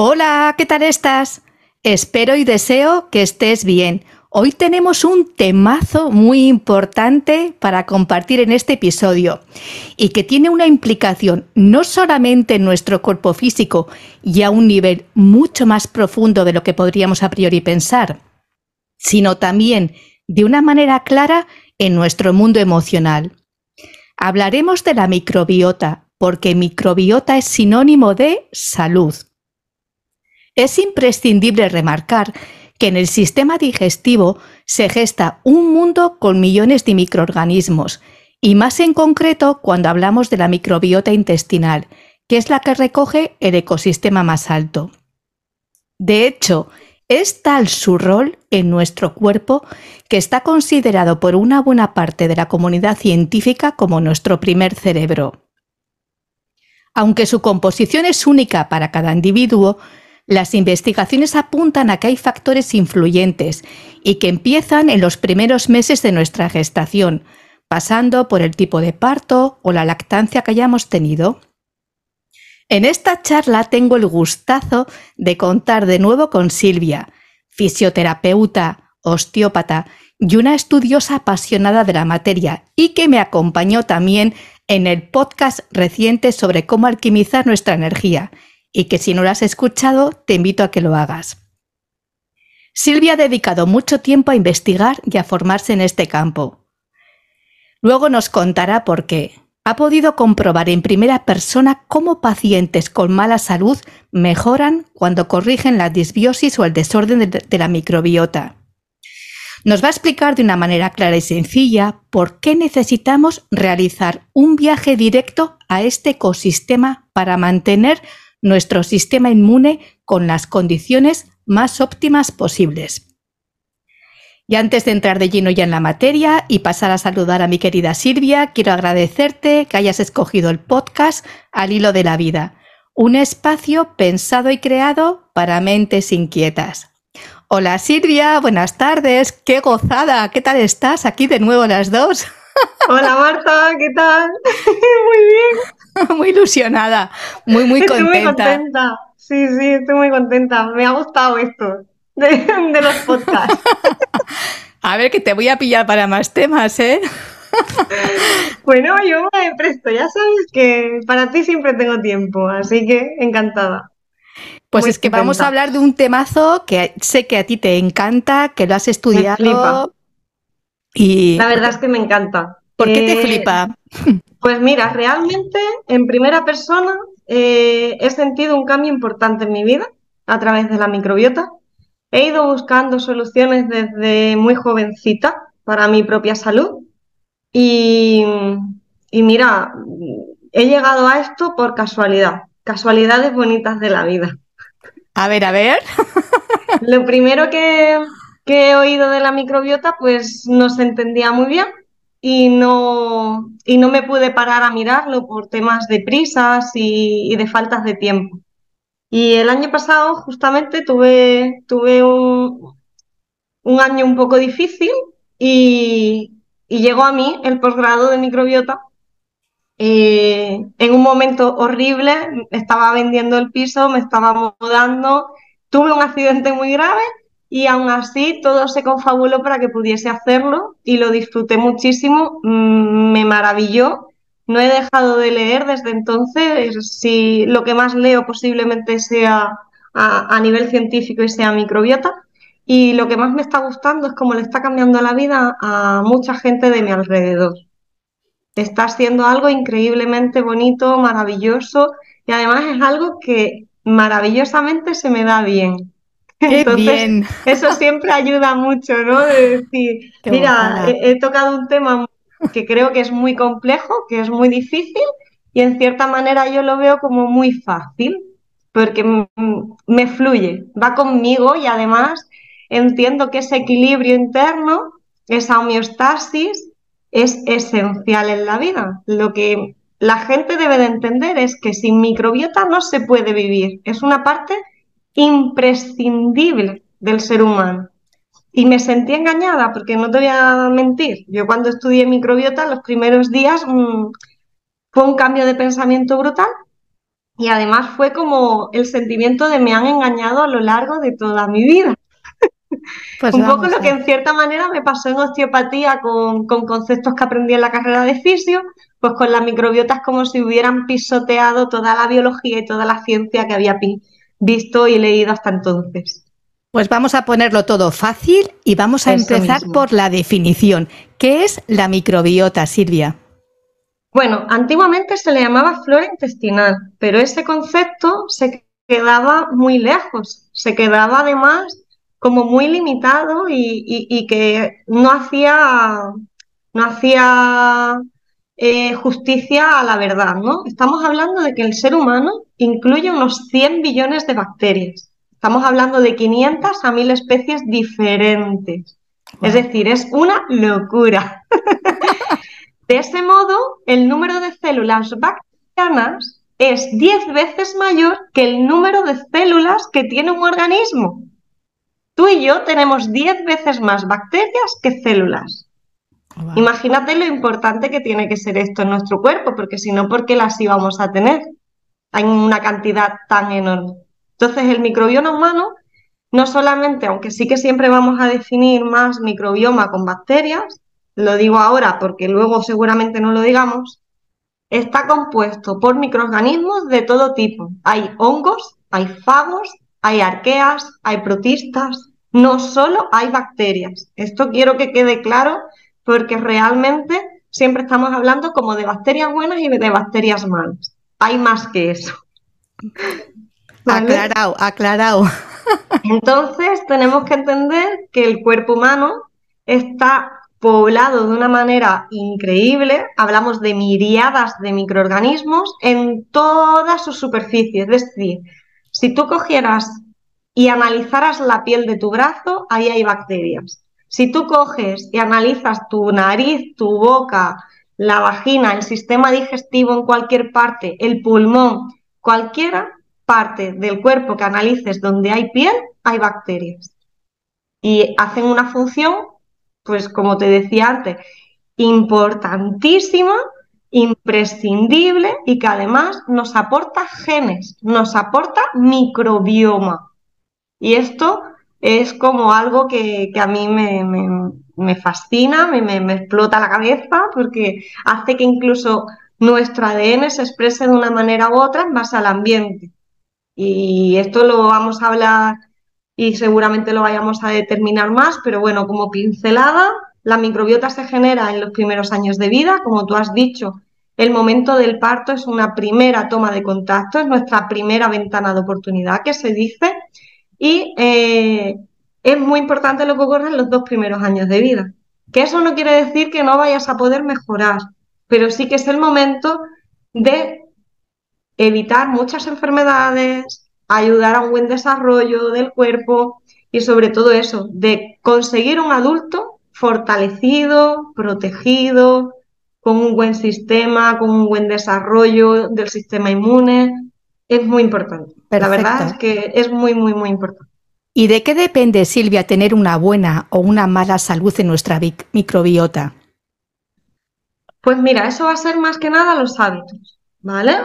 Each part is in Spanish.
Hola, ¿qué tal estás? Espero y deseo que estés bien. Hoy tenemos un temazo muy importante para compartir en este episodio y que tiene una implicación no solamente en nuestro cuerpo físico y a un nivel mucho más profundo de lo que podríamos a priori pensar, sino también de una manera clara en nuestro mundo emocional. Hablaremos de la microbiota, porque microbiota es sinónimo de salud. Es imprescindible remarcar que en el sistema digestivo se gesta un mundo con millones de microorganismos, y más en concreto cuando hablamos de la microbiota intestinal, que es la que recoge el ecosistema más alto. De hecho, es tal su rol en nuestro cuerpo que está considerado por una buena parte de la comunidad científica como nuestro primer cerebro. Aunque su composición es única para cada individuo, las investigaciones apuntan a que hay factores influyentes y que empiezan en los primeros meses de nuestra gestación, pasando por el tipo de parto o la lactancia que hayamos tenido. En esta charla tengo el gustazo de contar de nuevo con Silvia, fisioterapeuta, osteópata y una estudiosa apasionada de la materia y que me acompañó también en el podcast reciente sobre cómo alquimizar nuestra energía y que si no lo has escuchado, te invito a que lo hagas. Silvia ha dedicado mucho tiempo a investigar y a formarse en este campo. Luego nos contará por qué. Ha podido comprobar en primera persona cómo pacientes con mala salud mejoran cuando corrigen la disbiosis o el desorden de la microbiota. Nos va a explicar de una manera clara y sencilla por qué necesitamos realizar un viaje directo a este ecosistema para mantener nuestro sistema inmune con las condiciones más óptimas posibles. Y antes de entrar de lleno ya en la materia y pasar a saludar a mi querida Silvia, quiero agradecerte que hayas escogido el podcast Al hilo de la vida, un espacio pensado y creado para mentes inquietas. Hola Silvia, buenas tardes, qué gozada, ¿qué tal estás? Aquí de nuevo las dos. Hola Marta, ¿qué tal? Muy bien. muy ilusionada, muy, muy contenta. Estoy muy contenta. Sí, sí, estoy muy contenta. Me ha gustado esto de, los podcasts. A ver, que te voy a pillar para más temas, ¿eh? Bueno, yo me presto, ya sabes que para ti siempre tengo tiempo, así que encantada. Pues es que vamos a hablar de un temazo que sé que a ti te encanta, que lo has estudiado. Y... La verdad es que me encanta. ¿Por qué te eh, flipa? Pues mira, realmente en primera persona eh, he sentido un cambio importante en mi vida a través de la microbiota. He ido buscando soluciones desde muy jovencita para mi propia salud y, mira, he llegado a esto por casualidad, casualidades bonitas de la vida. A ver, a ver. Lo primero que, que he oído de la microbiota, pues no se entendía muy bien y no, y no me pude parar a mirarlo por temas de prisas y, de faltas de tiempo. Y el año pasado justamente tuve, tuve un, un año un poco difícil y, llegó a mí el posgrado de microbiota. Eh, en un momento horrible, estaba vendiendo el piso, me estaba mudando, tuve un accidente muy grave y aún así todo se confabuló para que pudiese hacerlo y lo disfruté muchísimo, mm, me maravilló. No he dejado de leer desde entonces, si lo que más leo posiblemente sea a, nivel científico y sea microbiota. Y lo que más me está gustando es cómo le está cambiando la vida a mucha gente de mi alrededor. Está haciendo algo increíblemente bonito, maravilloso y además es algo que maravillosamente se me da bien. Entonces, eso siempre ayuda mucho, ¿no? De decir, mira, he, tocado un tema que creo que es muy complejo, que es muy difícil, y en cierta manera yo lo veo como muy fácil, porque me fluye, va conmigo y además entiendo que ese equilibrio interno, esa homeostasis, es esencial en la vida. Lo que la gente debe de entender es que sin microbiota no se puede vivir. Es una parte imprescindible del ser humano. Y me sentí engañada, porque no te voy a mentir. Yo cuando estudié microbiota, los primeros días mm, fue un cambio de pensamiento brutal. y además fue como el sentimiento de me han engañado a lo largo de toda mi vida. Pues un poco lo que en cierta manera me pasó en osteopatía con, con, conceptos que aprendí en la carrera de fisio, pues con las microbiotas como si hubieran pisoteado toda la biología y toda la ciencia que había visto y leído hasta entonces. Pues vamos a ponerlo todo fácil y vamos a empezar por la definición. ¿Qué es la microbiota, Silvia? Bueno, antiguamente se le llamaba flora intestinal, pero ese concepto se quedaba muy lejos, se quedaba además como muy limitado y, que no hacía, no hacía eh, justicia a la verdad, ¿no? Estamos hablando de que el ser humano incluye unos 100 billones de bacterias. Estamos hablando de 500 a 1000 especies diferentes. Es decir, es una locura. de ese modo, el número de células bacterianas es 10 veces mayor que el número de células que tiene un organismo. Tú y yo tenemos 10 veces más bacterias que células. Imagínate lo importante que tiene que ser esto en nuestro cuerpo, porque si no, ¿por qué las íbamos a tener? Hay una cantidad tan enorme. Entonces, el microbioma humano, no solamente, aunque sí que siempre vamos a definir más microbioma con bacterias, lo digo ahora porque luego seguramente no lo digamos, está compuesto por microorganismos de todo tipo. Hay hongos, hay fagos, hay arqueas, hay protistas, no solo hay bacterias. Esto quiero que quede claro porque realmente siempre estamos hablando como de bacterias buenas y de bacterias malas. Hay más que eso. Aclarado, aclarado. Entonces tenemos que entender que el cuerpo humano está poblado de una manera increíble, hablamos de miriadas de microorganismos en todas sus superficies, es decir, si tú cogieras y analizaras la piel de tu brazo, ahí hay bacterias. Si tú coges y analizas tu nariz, tu boca, la vagina, el sistema digestivo en cualquier parte, el pulmón, cualquiera parte del cuerpo que analices donde hay piel, hay bacterias. Y hacen una función, pues como te decía antes, importantísima imprescindible y que además nos aporta genes, nos aporta microbioma. Y esto es como algo que, a mí me, fascina, me, me, explota la cabeza porque hace que incluso nuestro ADN se exprese de una manera u otra en base al ambiente. Y esto lo vamos a hablar y seguramente lo vayamos a determinar más, pero bueno, como pincelada, la microbiota se genera en los primeros años de vida, como tú has dicho. El momento del parto es una primera toma de contacto, es nuestra primera ventana de oportunidad que se dice y eh, es muy importante lo que ocurre en los dos primeros años de vida. Que eso no quiere decir que no vayas a poder mejorar, pero sí que es el momento de evitar muchas enfermedades, ayudar a un buen desarrollo del cuerpo y sobre todo eso, de conseguir un adulto fortalecido, protegido, con un buen sistema, con un buen desarrollo del sistema inmune. Es muy importante. La verdad es que es muy, muy, muy importante. ¿Y de qué depende, Silvia, tener una buena o una mala salud en nuestra microbiota? Pues mira, eso va a ser más que nada los hábitos, ¿vale?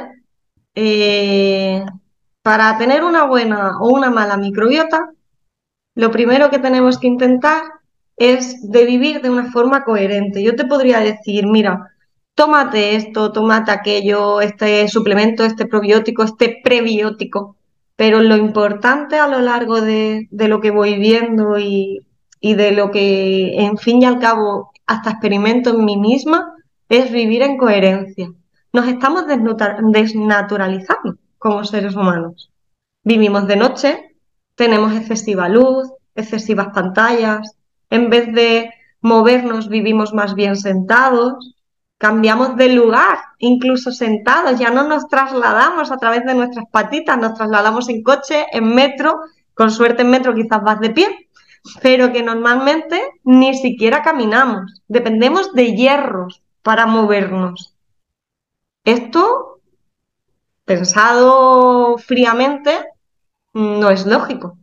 Eh, para tener una buena o una mala microbiota, lo primero que tenemos que intentar es de vivir de una forma coherente. Yo te podría decir, mira, tómate esto, tómate aquello, este suplemento, este probiótico, este prebiótico, pero lo importante a lo largo de, lo que voy viendo y, y, de lo que, en fin y al cabo, hasta experimento en mí misma, es vivir en coherencia. Nos estamos desnaturalizando como seres humanos. Vivimos de noche, tenemos excesiva luz, excesivas pantallas, en vez de movernos vivimos más bien sentados, cambiamos de lugar, incluso sentados, ya no nos trasladamos a través de nuestras patitas, nos trasladamos en coche, en metro, con suerte en metro quizás vas de pie, pero que normalmente ni siquiera caminamos, dependemos de hierros para movernos. Esto, pensado fríamente, no es lógico.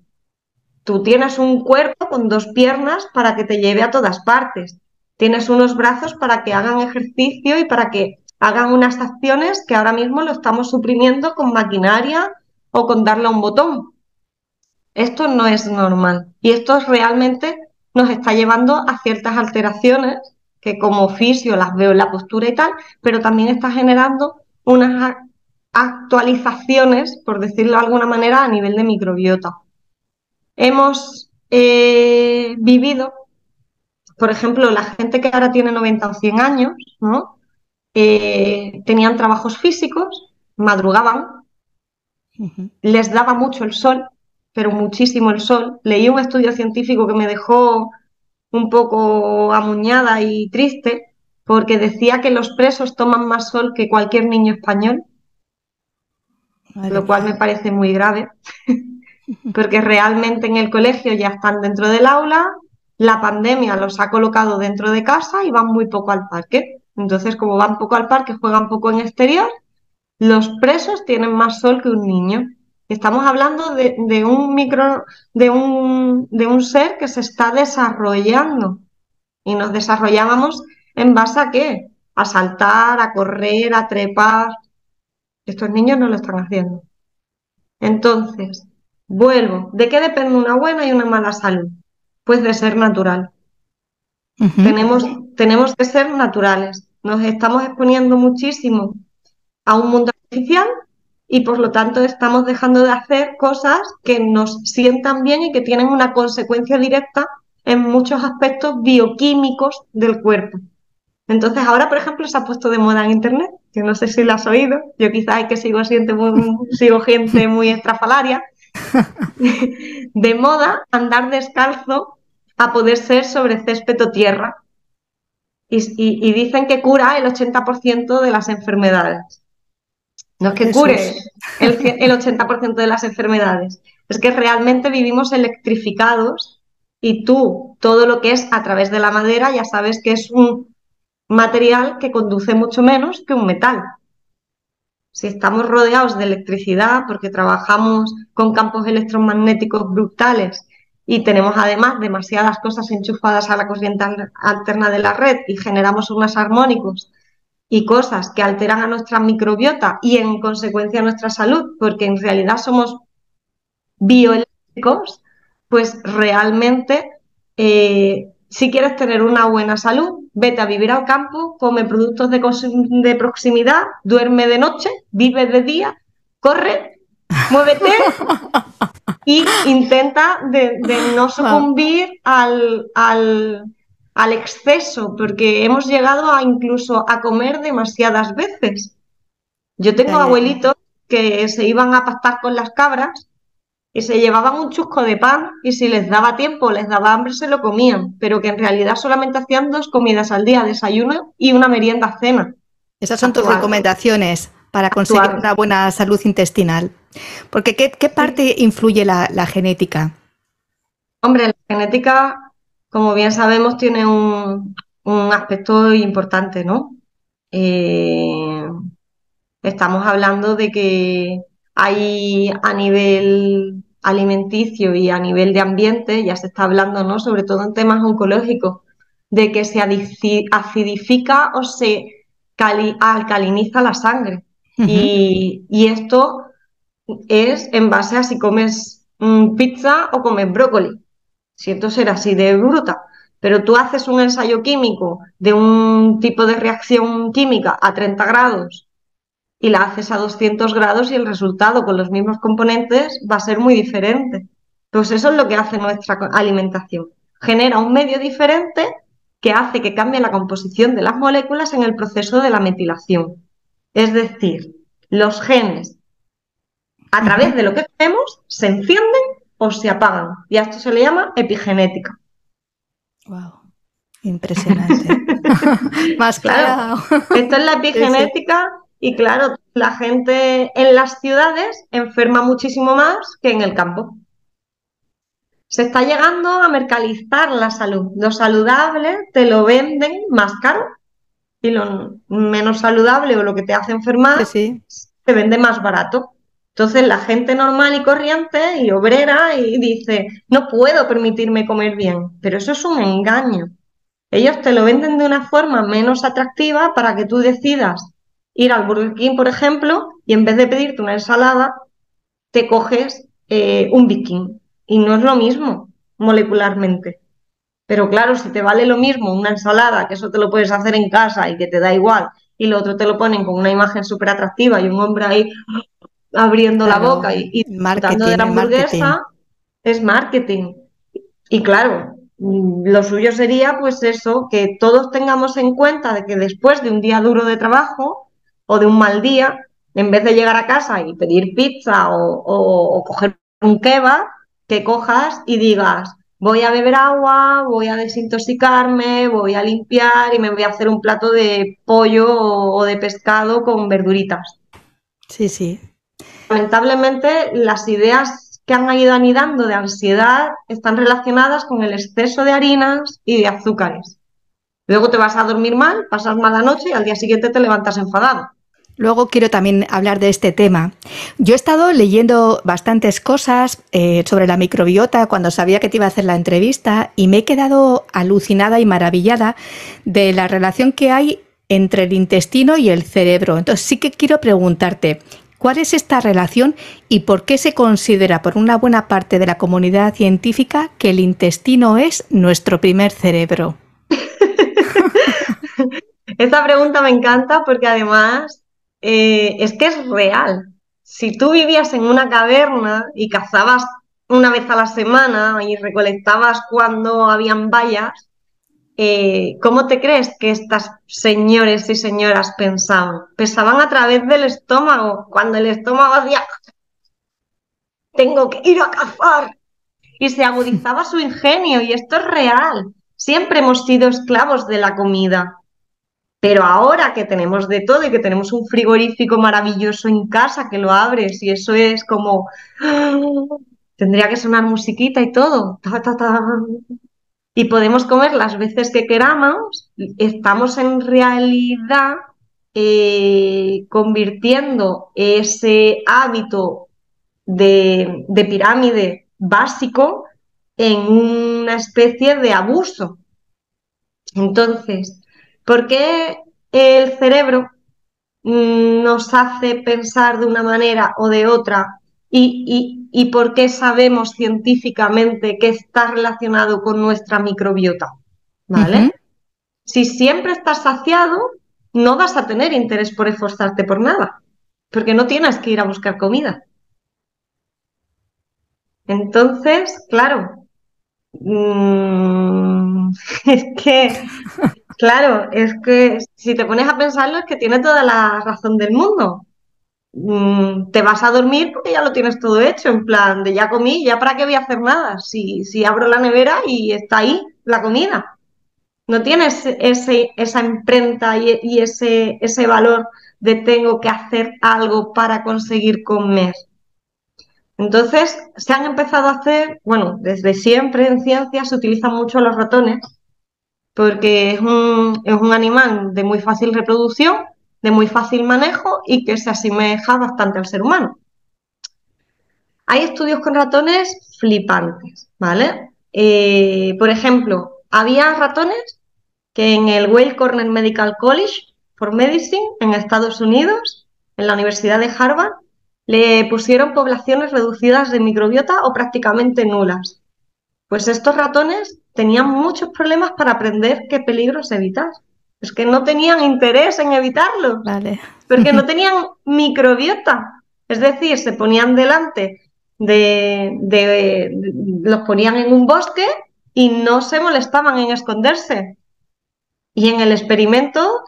Tú tienes un cuerpo con dos piernas para que te lleve a todas partes. Tienes unos brazos para que hagan ejercicio y para que hagan unas acciones que ahora mismo lo estamos suprimiendo con maquinaria o con darle a un botón. Esto no es normal y esto realmente nos está llevando a ciertas alteraciones que como oficio las veo en la postura y tal, pero también está generando unas actualizaciones, por decirlo de alguna manera, a nivel de microbiota. Hemos eh, vivido, por ejemplo, la gente que ahora tiene 90 o 100 años, ¿no? Eh, tenían trabajos físicos, madrugaban, les daba mucho el sol, pero muchísimo el sol. Leí un estudio científico que me dejó un poco amuñada y triste porque decía que los presos toman más sol que cualquier niño español, lo cual me parece muy grave, porque realmente en el colegio ya están dentro del aula, la pandemia los ha colocado dentro de casa y van muy poco al parque. Entonces, como van poco al parque, juegan poco en exterior, los presos tienen más sol que un niño. Estamos hablando de, un micro, de un, de un ser que se está desarrollando. Y nos desarrollábamos en base a qué? A saltar, a correr, a trepar. Estos niños no lo están haciendo. Entonces, vuelvo. ¿De qué depende una buena y una mala salud? Pues de ser natural. tenemos, tenemos que ser naturales. Nos estamos exponiendo muchísimo a un mundo artificial y por lo tanto estamos dejando de hacer cosas que nos sientan bien y que tienen una consecuencia directa en muchos aspectos bioquímicos del cuerpo. Entonces ahora, por ejemplo, se ha puesto de moda en Internet, que no sé si lo has oído, yo quizás es que sigo, siente sigo gente muy estrafalaria, de moda andar descalzo a poder ser sobre césped o tierra. y dicen que cura el 80% de las enfermedades. No es que cure el, 80% de las enfermedades, es que realmente vivimos electrificados y tú, todo lo que es a través de la madera, ya sabes que es un material que conduce mucho menos que un metal. Si estamos rodeados de electricidad porque trabajamos con campos electromagnéticos brutales y tenemos además demasiadas cosas enchufadas a la corriente alterna de la red y generamos unos armónicos y cosas que alteran a nuestra microbiota y en consecuencia a nuestra salud, porque en realidad somos bioeléctricos, pues realmente eh, si quieres tener una buena salud, vete a vivir al campo, come productos de, de proximidad, duerme de noche, vive de día, corre, muévete y intenta de, no sucumbir al, al al exceso, porque hemos llegado a incluso a comer demasiadas veces. Yo tengo abuelitos que se iban a pastar con las cabras y se llevaban un chusco de pan y si les daba tiempo, les daba hambre, se lo comían, pero que en realidad solamente hacían dos comidas al día, desayuno y una merienda cena. Esas son tus recomendaciones para conseguir una buena salud intestinal. Porque ¿qué, parte influye la, la genética? Hombre, la genética como bien sabemos, tiene un, aspecto importante, ¿no? Eh, estamos hablando de que hay a nivel alimenticio y a nivel de ambiente, ya se está hablando, ¿no? Sobre todo en temas oncológicos, de que se acidifica o se alcaliniza la sangre. Y, esto es en base a si comes mm, pizza o comes brócoli. Siento ser así de bruta, pero tú haces un ensayo químico de un tipo de reacción química a 30 grados y la haces a 200 grados y el resultado con los mismos componentes va a ser muy diferente. Pues eso es lo que hace nuestra alimentación. Genera un medio diferente que hace que cambie la composición de las moléculas en el proceso de la metilación. Es decir, los genes, a través de lo que comemos, se encienden o se apagan. Y a esto se le llama epigenética. Wow, impresionante. Más claro. Esto es la epigenética y claro, la gente en las ciudades enferma muchísimo más que en el campo. Se está llegando a mercalizar la salud. Lo saludable te lo venden más caro y lo menos saludable o lo que te hace enfermar se vende más barato. Entonces la gente normal y corriente y obrera y dice, no puedo permitirme comer bien, pero eso es un engaño. Ellos te lo venden de una forma menos atractiva para que tú decidas ir al Burger King, por ejemplo, y en vez de pedirte una ensalada, te coges eh, un Viking. Y no es lo mismo molecularmente. Pero claro, si te vale lo mismo una ensalada, que eso te lo puedes hacer en casa y que te da igual, y lo otro te lo ponen con una imagen súper atractiva y un hombre ahí abriendo la boca y, y disfrutando de la hamburguesa, es marketing. Y claro, mm, lo suyo sería pues eso, que todos tengamos en cuenta de que después de un día duro de trabajo o de un mal día, en vez de llegar a casa y pedir pizza o, coger un kebab, que cojas y digas, voy a beber agua, voy a desintoxicarme, voy a limpiar y me voy a hacer un plato de pollo o de pescado con verduritas. Sí, sí. Lamentablemente las ideas que han ido anidando de ansiedad están relacionadas con el exceso de harinas y de azúcares. Luego te vas a dormir mal, pasas mala noche y al día siguiente te levantas enfadado. Luego quiero también hablar de este tema. Yo he estado leyendo bastantes cosas eh, sobre la microbiota cuando sabía que te iba a hacer la entrevista y me he quedado alucinada y maravillada de la relación que hay entre el intestino y el cerebro. Entonces sí que quiero preguntarte, ¿cuál es esta relación y por qué se considera por una buena parte de la comunidad científica que el intestino es nuestro primer cerebro? Esta pregunta me encanta porque además eh, es que es real. Si tú vivías en una caverna y cazabas una vez a la semana y recolectabas cuando habían vallas, eh, ¿cómo te crees que estas señores y señoras pensaban? Pensaban a través del estómago, cuando el estómago hacía, tengo que ir a cazar, y se agudizaba su ingenio, y esto es real. Siempre hemos sido esclavos de la comida. Pero ahora que tenemos de todo y que tenemos un frigorífico maravilloso en casa que lo abres y eso es como... Tendría que sonar musiquita y todo. y podemos comer las veces que queramos. Estamos en realidad eh, convirtiendo ese hábito de pirámide básico en una especie de abuso. Entonces, ¿Por qué el cerebro mm, nos hace pensar de una manera o de otra? ¿Y, por qué sabemos científicamente que está relacionado con nuestra microbiota? ¿Vale? Si siempre estás saciado, no vas a tener interés por esforzarte por nada, porque no tienes que ir a buscar comida. Entonces, claro, mm, es que Claro, es que si te pones a pensarlo es que tiene toda la razón del mundo. Mm, te vas a dormir porque ya lo tienes todo hecho, en plan de ya comí, ya para qué voy a hacer nada, si, si abro la nevera y está ahí la comida. No tienes ese, esa imprenta y, ese, ese valor de tengo que hacer algo para conseguir comer. Entonces, se han empezado a hacer, bueno, desde siempre en ciencia se utilizan mucho los ratones porque es un, es un animal de muy fácil reproducción, de muy fácil manejo y que se asemeja bastante al ser humano. Hay estudios con ratones flipantes, ¿vale? Eh, por ejemplo, había ratones que en el Weill Cornell Medical College for Medicine en Estados Unidos, en la Universidad de Harvard, le pusieron poblaciones reducidas de microbiota o prácticamente nulas. Pues estos ratones tenían muchos problemas para aprender qué peligros evitar. Es que no tenían interés en evitarlo. Vale. Porque no tenían microbiota. Es decir, se ponían delante de, los ponían en un bosque y no se molestaban en esconderse. Y en el experimento,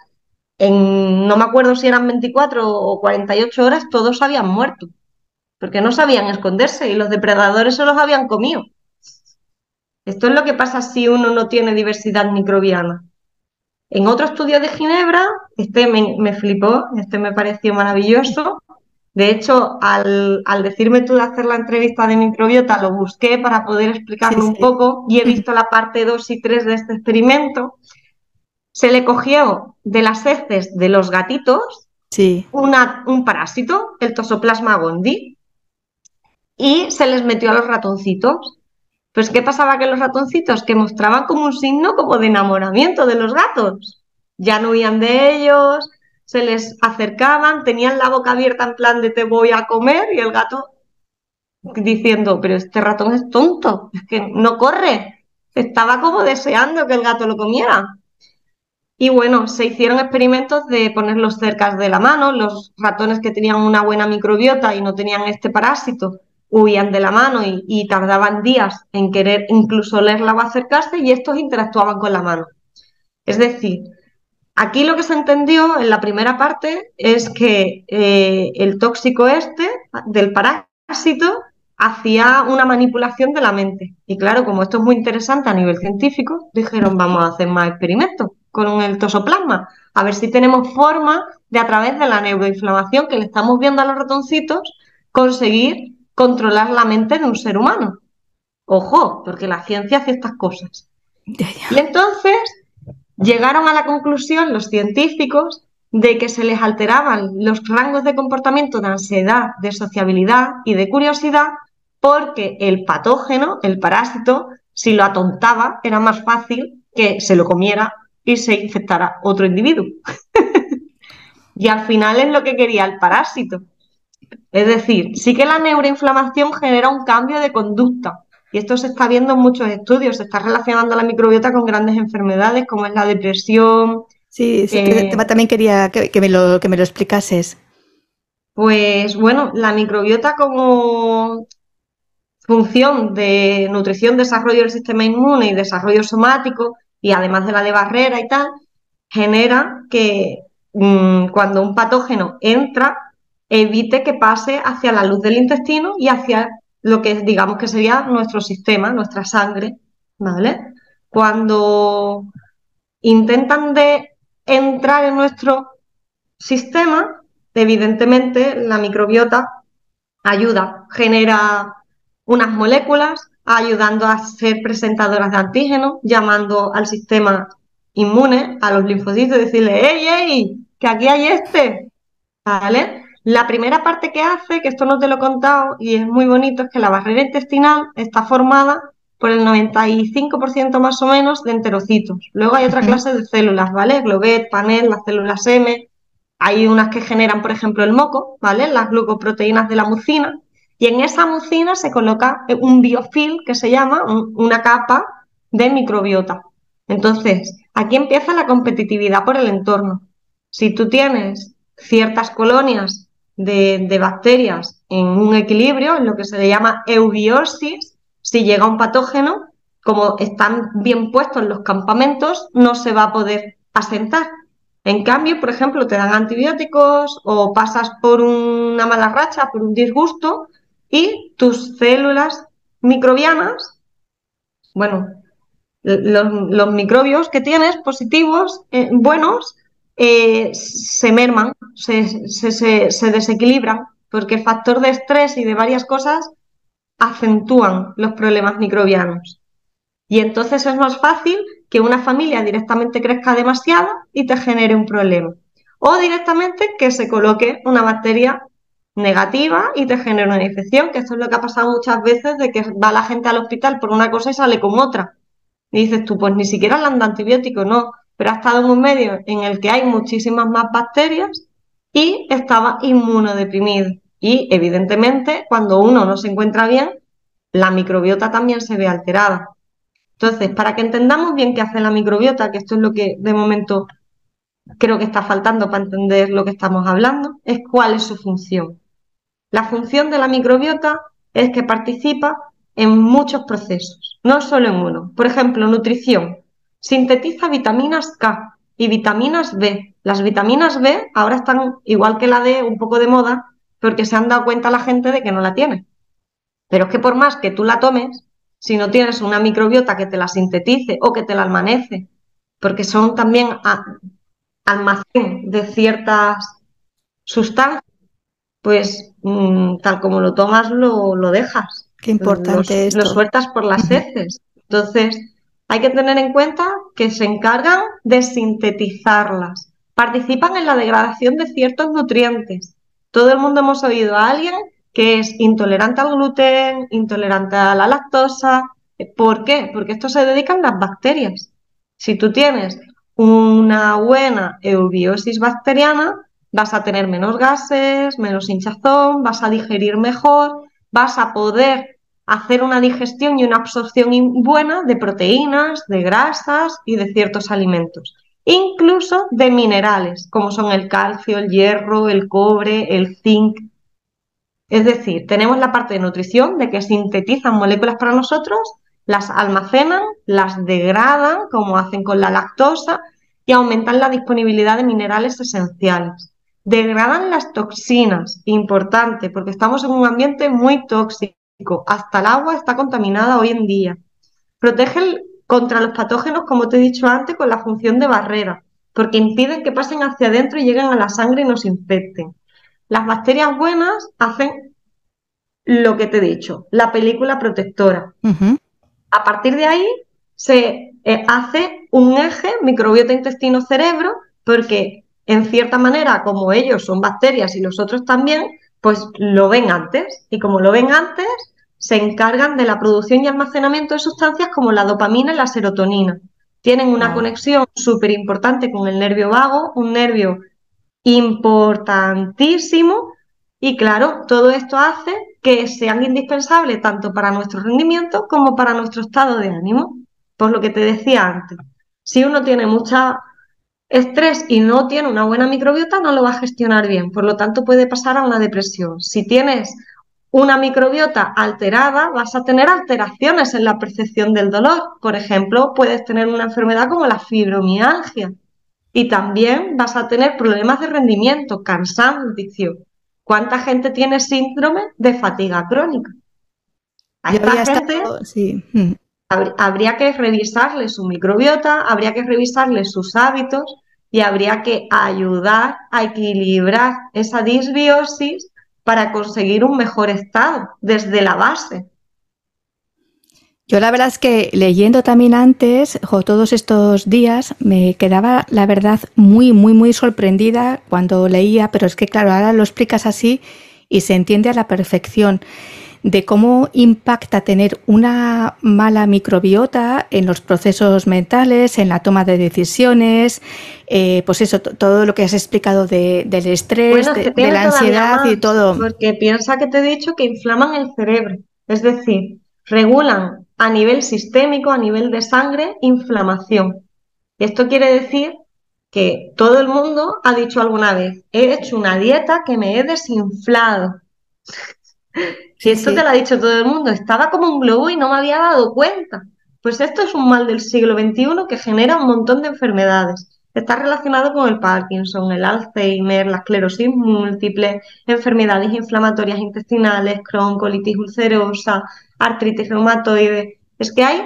en no me acuerdo si eran 24 o 48 horas, todos habían muerto. Porque no sabían esconderse y los depredadores se los habían comido. Esto es lo que pasa si uno no tiene diversidad microbiana. En otro estudio de Ginebra, este me, flipó, este me pareció maravilloso. De hecho, al, decirme tú de hacer la entrevista de microbiota, lo busqué para poder explicarlo un poco y he visto la parte 2 y 3 de este experimento. Se le cogió de las heces de los gatitos un parásito, el Tosoplasma gondii, y se les metió a los ratoncitos. Pues, ¿qué pasaba que los ratoncitos? Que mostraban como un signo como de enamoramiento de los gatos. Ya no huían de ellos, se les acercaban, tenían la boca abierta en plan de te voy a comer y el gato diciendo, pero este ratón es tonto, es que no corre. Estaba como deseando que el gato lo comiera. Y bueno, se hicieron experimentos de ponerlos cerca de la mano. Los ratones que tenían una buena microbiota y no tenían este parásito huían de la mano y, tardaban días en querer incluso olerla o acercarse y estos interactuaban con la mano. Es decir, aquí lo que se entendió en la primera parte es que eh, el tóxico este del parásito hacía una manipulación de la mente. Y claro, como esto es muy interesante a nivel científico, dijeron vamos a hacer más experimentos con el tosoplasma, a ver si tenemos forma de a través de la neuroinflamación que le estamos viendo a los ratoncitos conseguir controlar la mente de un ser humano. Ojo, porque la ciencia hace estas cosas. Y entonces llegaron a la conclusión los científicos de que se les alteraban los rangos de comportamiento de ansiedad, de sociabilidad y de curiosidad porque el patógeno, el parásito, si lo atontaba, era más fácil que se lo comiera y se infectara otro individuo. y al final es lo que quería el parásito. Es decir, sí que la neuroinflamación genera un cambio de conducta. Y esto se está viendo en muchos estudios, se está relacionando la microbiota con grandes enfermedades como es la depresión. Sí, sí, eh, tema también quería que, me lo, que me lo explicases. Pues bueno, la microbiota como función de nutrición, desarrollo del sistema inmune y desarrollo somático, y además de la de barrera y tal, genera que mm, cuando un patógeno entra, evite que pase hacia la luz del intestino y hacia lo que digamos que sería nuestro sistema, nuestra sangre, ¿vale? Cuando intentan de entrar en nuestro sistema, evidentemente la microbiota ayuda, genera unas moléculas ayudando a ser presentadoras de antígenos, llamando al sistema inmune, a los linfocitos, y decirle, ¡ey, ey! Que aquí hay este. ¿Vale? La primera parte que hace, que esto no te lo he contado y es muy bonito, es que la barrera intestinal está formada por el 95% más o menos de enterocitos. Luego hay otra clase de células, ¿vale? Globet, panel, las células M. Hay unas que generan, por ejemplo, el moco, ¿vale? Las glucoproteínas de la mucina. Y en esa mucina se coloca un biofil que se llama una capa de microbiota. Entonces, aquí empieza la competitividad por el entorno. Si tú tienes ciertas colonias de, bacterias en un equilibrio, en lo que se le llama eubiosis, si llega un patógeno, como están bien puestos los campamentos, no se va a poder asentar. En cambio, por ejemplo, te dan antibióticos o pasas por una mala racha, por un disgusto, y tus células microbianas, bueno, los, microbios que tienes positivos, eh, buenos, eh, se merman, se, se, desequilibran, porque el factor de estrés y de varias cosas acentúan los problemas microbianos. Y entonces es más fácil que una familia directamente crezca demasiado y te genere un problema. O directamente que se coloque una bacteria negativa y te genera una infección, que esto es lo que ha pasado muchas veces de que va la gente al hospital por una cosa y sale con otra. Y dices tú, pues ni siquiera le han antibiótico, no, pero ha estado en un medio en el que hay muchísimas más bacterias y estaba inmunodeprimido. Y evidentemente, cuando uno no se encuentra bien, la microbiota también se ve alterada. Entonces, para que entendamos bien qué hace la microbiota, que esto es lo que de momento creo que está faltando para entender lo que estamos hablando, es cuál es su función. La función de la microbiota es que participa en muchos procesos, no solo en uno. Por ejemplo, nutrición. Sintetiza vitaminas K y vitaminas B. Las vitaminas B ahora están igual que la D, un poco de moda, porque se han dado cuenta la gente de que no la tiene. Pero es que por más que tú la tomes, si no tienes una microbiota que te la sintetice o que te la almanece, porque son también almacén de ciertas sustancias, pues mm, tal como lo tomas, lo, lo dejas. Qué importante Lo sueltas por las heces. Entonces, hay que tener en cuenta que se encargan de sintetizarlas. Participan en la degradación de ciertos nutrientes. Todo el mundo hemos oído a alguien que es intolerante al gluten, intolerante a la lactosa. ¿Por qué? Porque esto se dedican las bacterias. Si tú tienes una buena eubiosis bacteriana, vas a tener menos gases, menos hinchazón, vas a digerir mejor, vas a poder hacer una digestión y una absorción buena de proteínas, de grasas y de ciertos alimentos, incluso de minerales, como son el calcio, el hierro, el cobre, el zinc. Es decir, tenemos la parte de nutrición, de que sintetizan moléculas para nosotros, las almacenan, las degradan, como hacen con la lactosa, y aumentan la disponibilidad de minerales esenciales. Degradan las toxinas, importante, porque estamos en un ambiente muy tóxico hasta el agua está contaminada hoy en día. Protegen contra los patógenos, como te he dicho antes, con la función de barrera, porque impiden que pasen hacia adentro y lleguen a la sangre y nos infecten. Las bacterias buenas hacen lo que te he dicho, la película protectora. A partir de ahí se eh, hace un eje microbiota intestino-cerebro, porque en cierta manera, como ellos son bacterias y los otros también, pues lo ven antes. Y como lo ven antes, se encargan de la producción y almacenamiento de sustancias como la dopamina y la serotonina. Tienen una conexión súper importante con el nervio vago, un nervio importantísimo y claro, todo esto hace que sean indispensables tanto para nuestro rendimiento como para nuestro estado de ánimo. Por lo que te decía antes, si uno tiene mucha estrés y no tiene una buena microbiota, no lo va a gestionar bien. Por lo tanto, puede pasar a una depresión. Si tienes una microbiota alterada, vas a tener alteraciones en la percepción del dolor. Por ejemplo, puedes tener una enfermedad como la fibromialgia y también vas a tener problemas de rendimiento, cansancio. ¿Cuánta gente tiene síndrome de fatiga crónica? A esta gente sí. Mm. habría que revisarle su microbiota, habría que revisarle sus hábitos y habría que ayudar a equilibrar esa disbiosis para conseguir un mejor estado desde la base. Yo la verdad es que leyendo también antes, todos estos días, me quedaba la verdad muy, muy, muy sorprendida cuando leía, pero es que claro, ahora lo explicas así y se entiende a la perfección de cómo impacta tener una mala microbiota en los procesos mentales, en la toma de decisiones, eh, pues eso, todo lo que has explicado del estrés, de, la ansiedad y todo. Porque piensa que te he dicho que inflaman el cerebro, es decir, regulan a nivel sistémico, a nivel de sangre, inflamación. Esto quiere decir que todo el mundo ha dicho alguna vez, he hecho una dieta que me he desinflado. Si esto te lo ha dicho todo el mundo, estaba como un globo y no me había dado cuenta. Pues esto es un mal del siglo XXI que genera un montón de enfermedades. Está relacionado con el Parkinson, el Alzheimer, la esclerosis múltiple, enfermedades inflamatorias intestinales, Crohn, colitis ulcerosa, artritis reumatoide. Es que hay,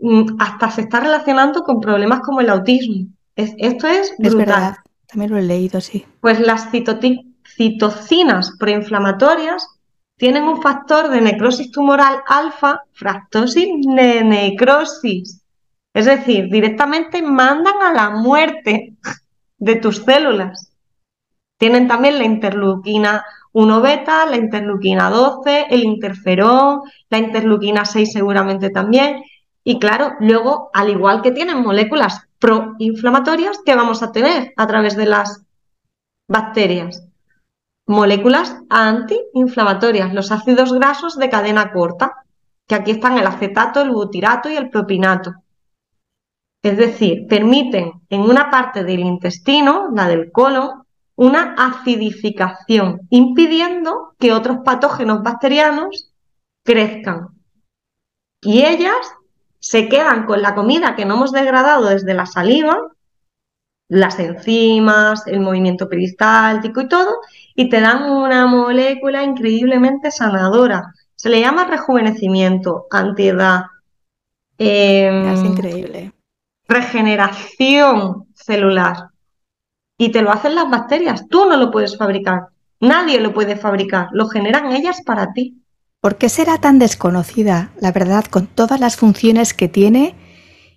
mm, hasta se está relacionando con problemas como el autismo. esto es brutal. Es verdad, también lo he leído, sí. Pues las citocinas proinflamatorias tienen un factor de necrosis tumoral alfa, fractosis de necrosis. Es decir, directamente mandan a la muerte de tus células. Tienen también la interleuquina 1 beta, la interleuquina 12, el interferón, la interleuquina 6 seguramente también. Y claro, luego, al igual que tienen moléculas proinflamatorias, que vamos a tener a través de las bacterias? Moléculas antiinflamatorias, los ácidos grasos de cadena corta, que aquí están el acetato, el butirato y el propinato. Es decir, permiten en una parte del intestino, la del colon, una acidificación, impidiendo que otros patógenos bacterianos crezcan. Y ellas se quedan con la comida que no hemos degradado desde la saliva las enzimas, el movimiento peristáltico y todo, y te dan una molécula increíblemente sanadora. Se le llama rejuvenecimiento, antiedad. Em, es increíble. Regeneración celular. Y te lo hacen las bacterias. Tú no lo puedes fabricar. Nadie lo puede fabricar. Lo generan ellas para ti. ¿Por qué será tan desconocida, la verdad, con todas las funciones que tiene?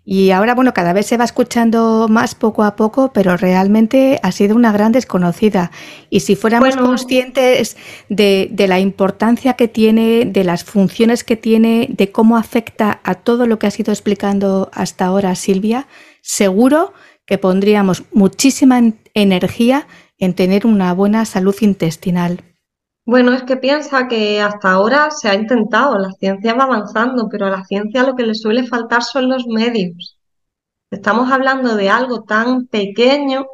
Y ahora, bueno, cada vez se va escuchando más poco a poco, pero realmente ha sido una gran desconocida. Y si fuéramos conscientes de, de, la importancia que tiene, de las funciones que tiene, de cómo afecta a todo lo que ha ido explicando hasta ahora Silvia, seguro que pondríamos muchísima energía en tener una buena salud intestinal. Bueno, es que piensa que hasta ahora se ha intentado, la ciencia va avanzando, pero a la ciencia lo que le suele faltar son los medios. Estamos hablando de algo tan pequeño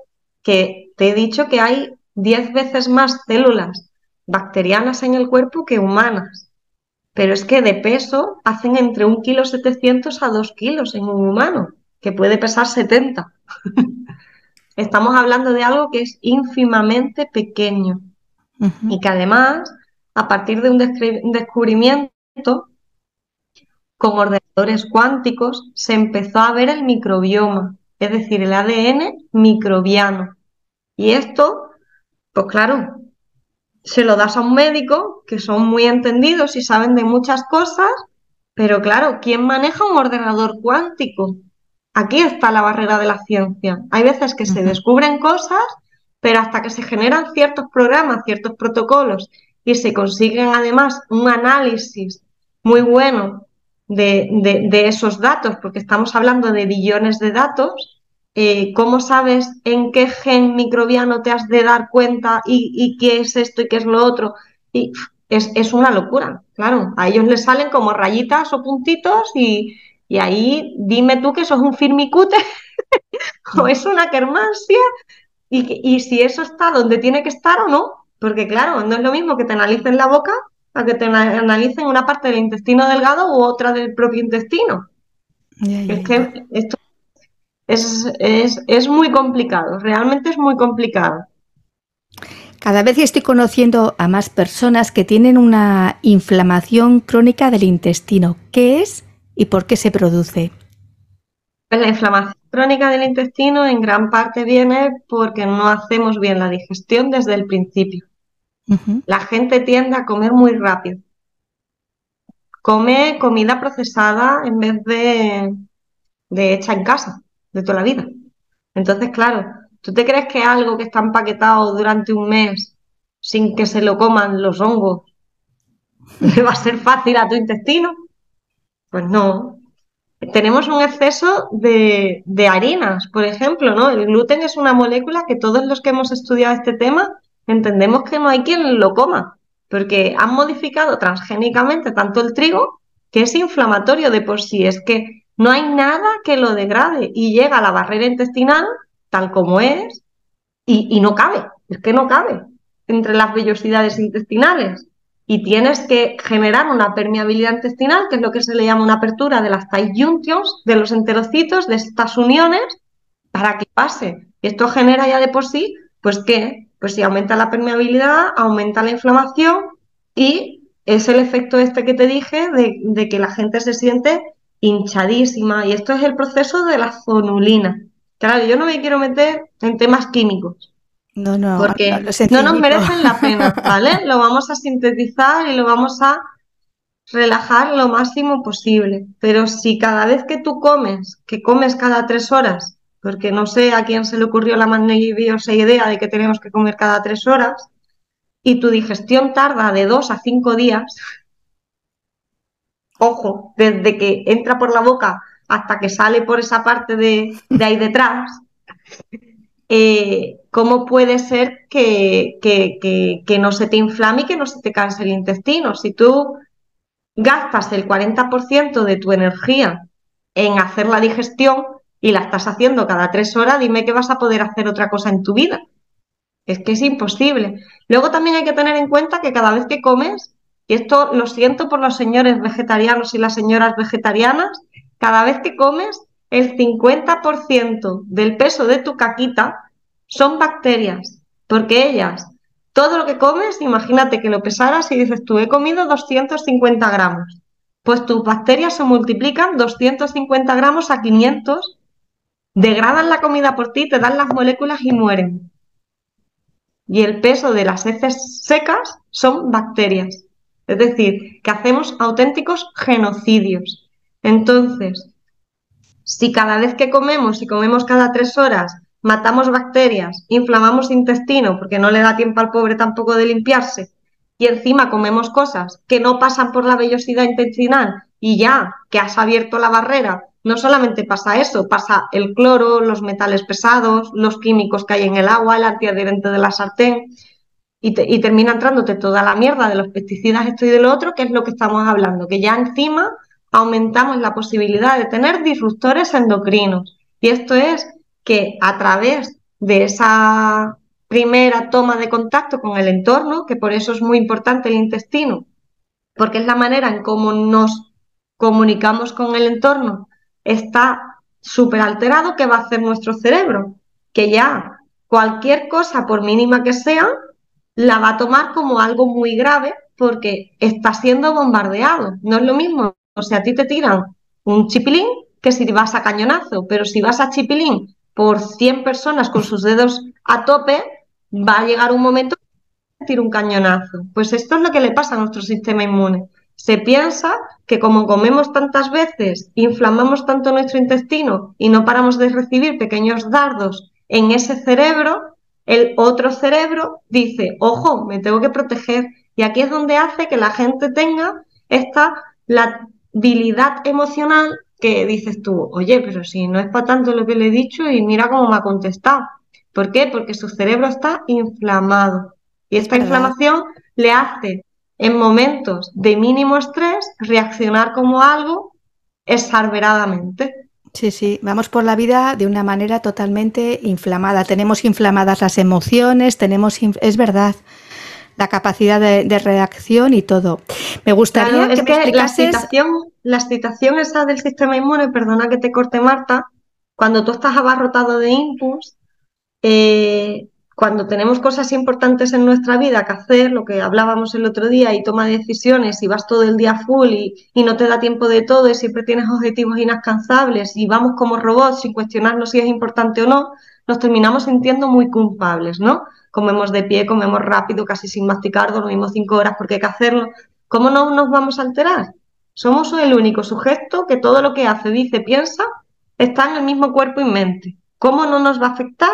que te he dicho que hay 10 veces más células bacterianas en el cuerpo que humanas. Pero es que de peso hacen entre 1,7 kg a 2 kilos en un humano, que puede pesar 70. Estamos hablando de algo que es ínfimamente pequeño y que además, a partir de un descubrimiento con ordenadores cuánticos, se empezó a ver el microbioma, es decir, el ADN microbiano. Y esto, pues claro, se lo das a un médico, que son muy entendidos y saben de muchas cosas, pero claro, ¿quién maneja un ordenador cuántico? Aquí está la barrera de la ciencia. Hay veces que se descubren cosas, pero hasta que se generan ciertos programas, ciertos protocolos y se consiguen además un análisis muy bueno de, de esos datos, porque estamos hablando de billones de datos, eh, ¿cómo sabes en qué gen microbiano te has de dar cuenta y, qué es esto y qué es lo otro? Y es, una locura, claro. A ellos les salen como rayitas o puntitos y, ahí dime tú que eso es un firmicute o es una kermansia y, y si eso está donde tiene que estar o no. Porque claro, no es lo mismo que te analicen la boca a que te analicen una parte del intestino delgado u otra del propio intestino. Es que esto es, muy complicado, realmente es muy complicado. Cada vez estoy conociendo a más personas que tienen una inflamación crónica del intestino. ¿Qué es y por qué se produce? Pues la inflamación crónica del intestino en gran parte viene porque no hacemos bien la digestión desde el principio. La gente tiende a comer muy rápido. Come comida procesada en vez de, de hecha en casa de toda la vida. Entonces, claro, ¿tú te crees que algo que está empaquetado durante un mes sin que se lo coman los hongos le va a ser fácil a tu intestino? Pues no. Tenemos un exceso de, de harinas, por ejemplo, ¿no? El gluten es una molécula que todos los que hemos estudiado este tema entendemos que no hay quien lo coma, porque han modificado transgénicamente tanto el trigo que es inflamatorio de por sí. Es que no hay nada que lo degrade y llega a la barrera intestinal tal como es y, no cabe, es que no cabe entre las vellosidades intestinales y tienes que generar una permeabilidad intestinal, que es lo que se le llama una apertura de las tight junctions, de los enterocitos, de estas uniones, para que pase. Y esto genera ya de por sí, pues que, pues si aumenta la permeabilidad, aumenta la inflamación y es el efecto este que te dije de, de que la gente se siente hinchadísima y esto es el proceso de la zonulina. Claro, yo no me quiero meter en temas químicos. No, no, porque no, nos merecen la pena, ¿vale? Lo vamos a sintetizar y lo vamos a relajar lo máximo posible. Pero si cada vez que tú comes, que comes cada tres horas, porque no sé a quién se le ocurrió la maravillosa idea de que tenemos que comer cada tres horas, y tu digestión tarda de dos a cinco días, ojo, desde que entra por la boca hasta que sale por esa parte de, ahí detrás, eh, ¿cómo puede ser que, que, no se te inflame y que no se te canse el intestino? Si tú gastas el 40% de tu energía en hacer la digestión y la estás haciendo cada tres horas, dime que vas a poder hacer otra cosa en tu vida. Es que es imposible. Luego también hay que tener en cuenta que cada vez que comes, y esto lo siento por los señores vegetarianos y las señoras vegetarianas. Cada vez que comes, el 50% del peso de tu caquita son bacterias, porque ellas, todo lo que comes, imagínate que lo pesaras y dices, tú he comido 250 gramos. Pues tus bacterias se multiplican 250 gramos a 500, degradan la comida por ti, te dan las moléculas y mueren. Y el peso de las heces secas son bacterias. Es decir, que hacemos auténticos genocidios. Entonces, si cada vez que comemos, y comemos cada tres horas, matamos bacterias, inflamamos intestino porque no le da tiempo al pobre tampoco de limpiarse, y encima comemos cosas que no pasan por la vellosidad intestinal y ya que has abierto la barrera no solamente pasa eso, pasa el cloro, los metales pesados, los químicos que hay en el agua, el antiadherente de la sartén, y, y termina entrándote toda la mierda de los pesticidas, esto y de lo otro, que es lo que estamos hablando, que ya encima aumentamos la posibilidad de tener disruptores endocrinos. Y esto es que a través de esa primera toma de contacto con el entorno, que por eso es muy importante el intestino, porque es la manera en cómo nos comunicamos con el entorno, está súper alterado, ¿qué va a hacer nuestro cerebro? Que ya cualquier cosa, por mínima que sea, la va a tomar como algo muy grave porque está siendo bombardeado. No es lo mismo, o sea, a ti te tiran un chipilín que si vas a cañonazo, pero si vas a chipilín por 100 personas con sus dedos a tope, va a llegar un momento que tira un cañonazo. Pues esto es lo que le pasa a nuestro sistema inmune. Se piensa que como comemos tantas veces, inflamamos tanto nuestro intestino y no paramos de recibir pequeños dardos en ese cerebro, el otro cerebro dice, ojo, me tengo que proteger. Y aquí es donde hace que la gente tenga esta labilidad emocional que dices tú, oye, pero si no es para tanto lo que le he dicho y mira cómo me ha contestado. ¿Por qué? Porque su cerebro está inflamado. Y esta inflamación le hace en momentos de mínimo estrés reaccionar como algo exarberadamente. Sí, sí, vamos por la vida de una manera totalmente inflamada. Tenemos inflamadas las emociones, tenemos, es verdad, la capacidad de, reacción y todo. Me gustaría que, me la excitación, la excitación esa del sistema inmune, perdona que te corte Marta, cuando tú estás abarrotado de inputs, eh, cuando tenemos cosas importantes en nuestra vida que hacer, lo que hablábamos el otro día, y toma decisiones y vas todo el día full y, no te da tiempo de todo y siempre tienes objetivos inalcanzables y vamos como robots sin cuestionarnos si es importante o no, nos terminamos sintiendo muy culpables, ¿no? Comemos de pie, comemos rápido, casi sin masticar, dormimos cinco horas porque hay que hacerlo. ¿Cómo no nos vamos a alterar? Somos el único sujeto que todo lo que hace, dice, piensa, está en el mismo cuerpo y mente. ¿Cómo no nos va a afectar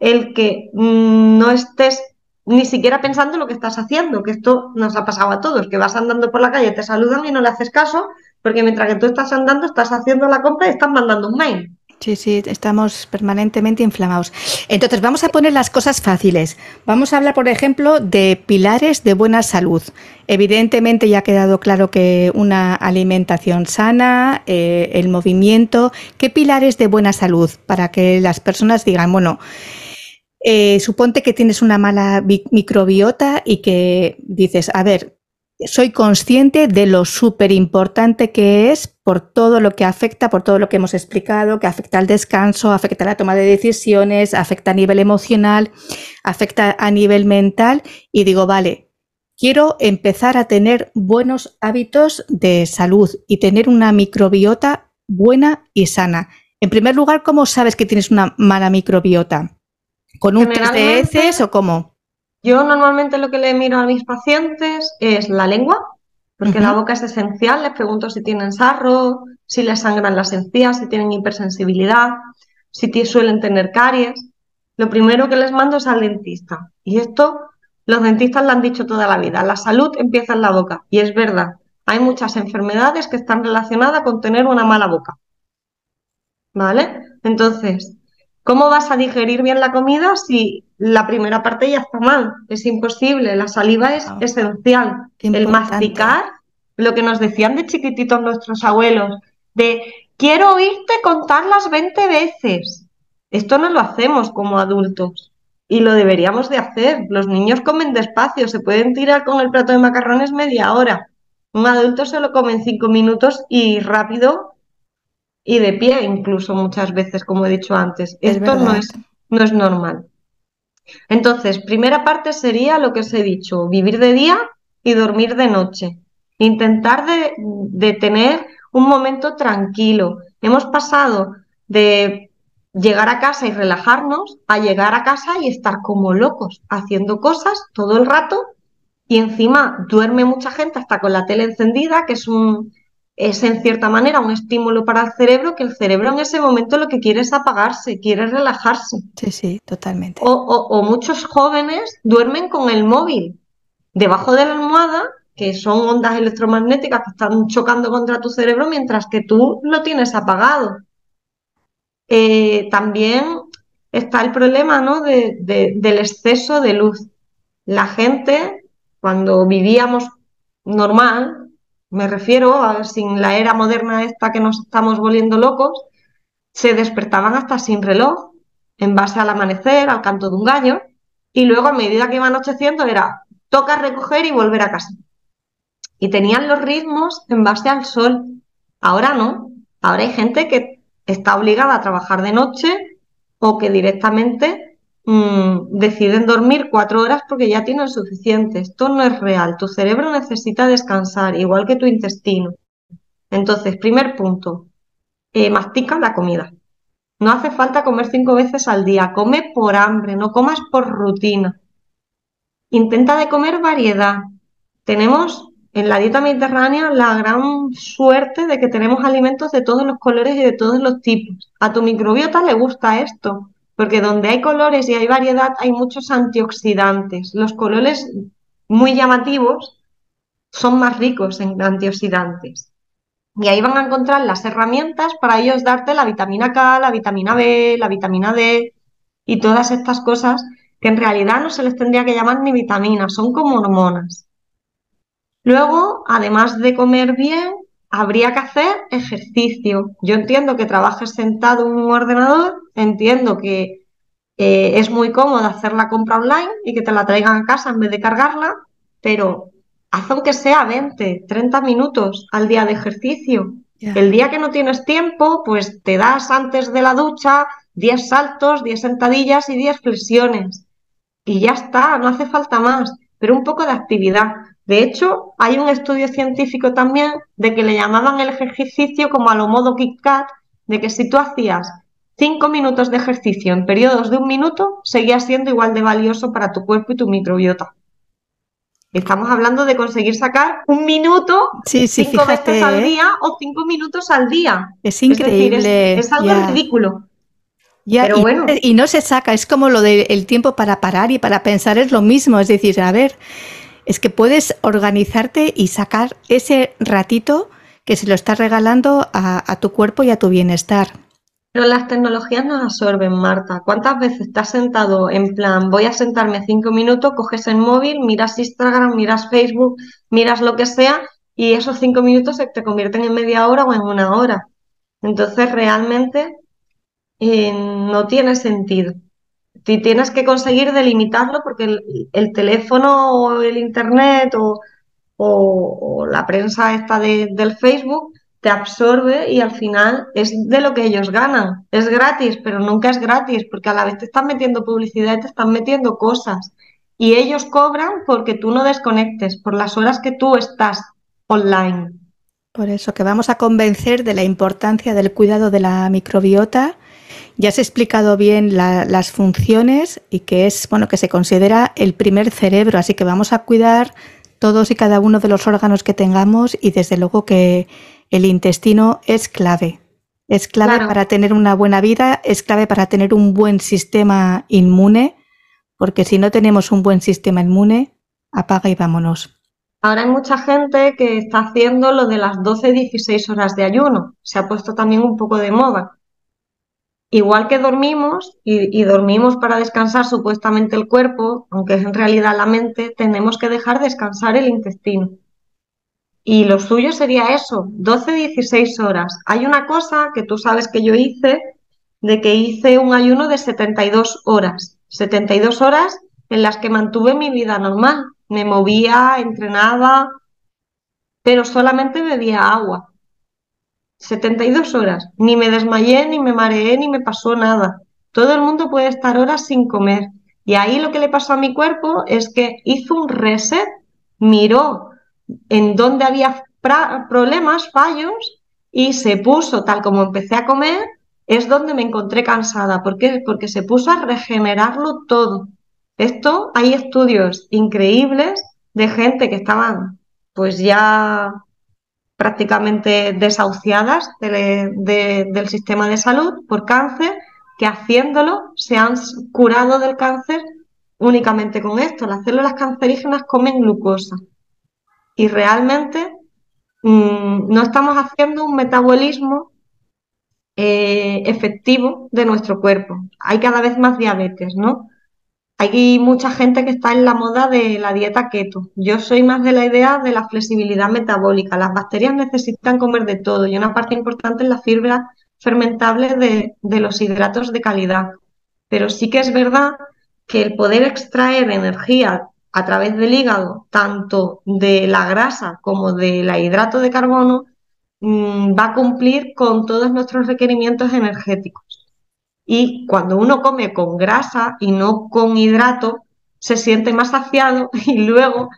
el que mm, no estés ni siquiera pensando en lo que estás haciendo, que esto nos ha pasado a todos, que vas andando por la calle, te saludan y no le haces caso, porque mientras que tú estás andando, estás haciendo la compra y estás mandando un mail. Sí, sí, estamos permanentemente inflamados. Entonces, vamos a poner las cosas fáciles. Vamos a hablar, por ejemplo, de pilares de buena salud. Evidentemente ya ha quedado claro que una alimentación sana, eh, el movimiento. ¿Qué pilares de buena salud? Para que las personas digan, bueno, eh, suponte que tienes una mala microbiota y que dices, a ver, soy consciente de lo súper importante que es por todo lo que afecta, por todo lo que hemos explicado, que afecta al descanso, afecta a la toma de decisiones, afecta a nivel emocional, afecta a nivel mental y digo, vale, quiero empezar a tener buenos hábitos de salud y tener una microbiota buena y sana. En primer lugar, ¿cómo sabes que tienes una mala microbiota? ¿Con un test de heces o cómo? Yo normalmente lo que le miro a mis pacientes es la lengua, porque la boca es esencial. Les pregunto si tienen sarro, si les sangran las encías, si tienen hipersensibilidad, si suelen tener caries. Lo primero que les mando es al dentista. Y esto los dentistas lo han dicho toda la vida. La salud empieza en la boca. Y es verdad. Hay muchas enfermedades que están relacionadas con tener una mala boca. ¿Vale? Entonces, ¿Cómo vas a digerir bien la comida si la primera parte ya está mal? Es imposible, la saliva es esencial. El masticar, lo que nos decían de chiquititos nuestros abuelos, de quiero oírte contar las 20 veces. Esto no lo hacemos como adultos y lo deberíamos de hacer. Los niños comen despacio, se pueden tirar con el plato de macarrones media hora. Un adulto se lo come en cinco minutos y rápido y de pie incluso muchas veces, como he dicho antes. Esto no es, no es normal. Entonces, primera parte sería lo que os he dicho, vivir de día y dormir de noche. Intentar de, de tener un momento tranquilo. Hemos pasado de llegar a casa y relajarnos a llegar a casa y estar como locos, haciendo cosas todo el rato y encima duerme mucha gente hasta con la tele encendida, que es un, es en cierta manera un estímulo para el cerebro que el cerebro en ese momento lo que quiere es apagarse, quiere relajarse. Sí, sí, totalmente. O, muchos jóvenes duermen con el móvil debajo de la almohada que son ondas electromagnéticas que están chocando contra tu cerebro mientras que tú lo tienes apagado. Eh, también está el problema ¿no? del exceso de luz. La gente, cuando vivíamos normal, me refiero a sin la era moderna esta que nos estamos volviendo locos, se despertaban hasta sin reloj, en base al amanecer, al canto de un gallo, y luego a medida que iba anocheciendo era toca recoger y volver a casa. Y tenían los ritmos en base al sol. Ahora no. Ahora hay gente que está obligada a trabajar de noche o que directamente mmm, deciden dormir cuatro horas porque ya tienen suficiente. Esto no es real. Tu cerebro necesita descansar, igual que tu intestino. Entonces, primer punto, eh, mastica la comida. No hace falta comer cinco veces al día. Come por hambre, no comas por rutina. Intenta de comer variedad. Tenemos en la dieta mediterránea la gran suerte de que tenemos alimentos de todos los colores y de todos los tipos. A tu microbiota le gusta esto, porque donde hay colores y hay variedad hay muchos antioxidantes. Los colores muy llamativos son más ricos en antioxidantes. Y ahí van a encontrar las herramientas para ellos darte la vitamina K, la vitamina B, la vitamina D y todas estas cosas que en realidad no se les tendría que llamar ni vitaminas, son como hormonas. Luego, además de comer bien, habría que hacer ejercicio. Yo entiendo que trabajes sentado en un ordenador, entiendo que eh, es muy cómodo hacer la compra online y que te la traigan a casa en vez de cargarla, pero haz aunque sea 20, 30 minutos al día de ejercicio. El día que no tienes tiempo, pues te das antes de la ducha 10 saltos, 10 sentadillas y 10 flexiones. Y ya está, no hace falta más, pero un poco de actividad. De hecho, hay un estudio científico también de que le llamaban el ejercicio como a lo modo Kit Kat, de que si tú hacías 5 minutos de ejercicio en periodos de un minuto, seguía siendo igual de valioso para tu cuerpo y tu microbiota. Estamos hablando de conseguir sacar un minuto cinco veces al ¿eh? día o cinco minutos al día. Es increíble. Es, algo ridículo. Pero y, bueno. y no se saca, es como lo del tiempo para parar y para pensar es lo mismo. Es decir, a ver, es que puedes organizarte y sacar ese ratito que se lo estás regalando a tu cuerpo y a tu bienestar. Pero las tecnologías nos absorben, Marta. ¿Cuántas veces estás sentado en plan, voy a sentarme cinco minutos, coges el móvil, miras Instagram, miras Facebook, miras lo que sea, y esos cinco minutos se te convierten en media hora o en una hora? Entonces, realmente eh, no tiene sentido. Tienes que conseguir delimitarlo porque el, teléfono o el internet o, la prensa esta del Facebook te absorbe y al final es de lo que ellos ganan. Es gratis, pero nunca es gratis porque a la vez te están metiendo publicidad y te están metiendo cosas. Y ellos cobran porque tú no desconectes, por las horas que tú estás online. Por eso que vamos a convencer de la importancia del cuidado de la microbiota. Ya has explicado bien las funciones y que es bueno que se considera el primer cerebro, así que vamos a cuidar todos y cada uno de los órganos que tengamos y desde luego que el intestino es clave. Es clave para tener una buena vida, es clave para tener un buen sistema inmune, porque si no tenemos un buen sistema inmune, apaga y vámonos. Ahora hay mucha gente que está haciendo lo de las 12-16 horas de ayuno. Se ha puesto también un poco de moda. Igual que dormimos y, dormimos para descansar supuestamente el cuerpo, aunque es en realidad la mente, tenemos que dejar descansar el intestino. Y lo suyo sería eso, 12-16 horas. Hay una cosa que tú sabes que yo hice, de que hice un ayuno de 72 horas. 72 horas en las que mantuve mi vida normal. Me movía, entrenaba, pero solamente bebía agua. 72 horas. Ni me desmayé, ni me mareé, ni me pasó nada. Todo el mundo puede estar horas sin comer. Y ahí lo que le pasó a mi cuerpo es que hizo un reset, miró en donde había problemas, fallos, y se puso, tal como empecé a comer, es donde me encontré cansada. ¿Por qué? Porque se puso a regenerarlo todo. Esto, hay estudios increíbles de gente que estaban pues ya prácticamente desahuciadas del sistema de salud por cáncer, que haciéndolo se han curado del cáncer únicamente con esto. Las células cancerígenas comen glucosa y realmente mm, no estamos haciendo un metabolismo eh, efectivo de nuestro cuerpo. Hay cada vez más diabetes, ¿no? Hay mucha gente que está en la moda de la dieta keto. Yo soy más de la idea de la flexibilidad metabólica. Las bacterias necesitan comer de todo y una parte importante es la fibra fermentable de, de los hidratos de calidad. Pero sí que es verdad que el poder extraer energía a través del hígado, tanto de la grasa como del hidrato de carbono, mm, va a cumplir con todos nuestros requerimientos energéticos. Y cuando uno come con grasa y no con hidrato, se siente más saciado y luego,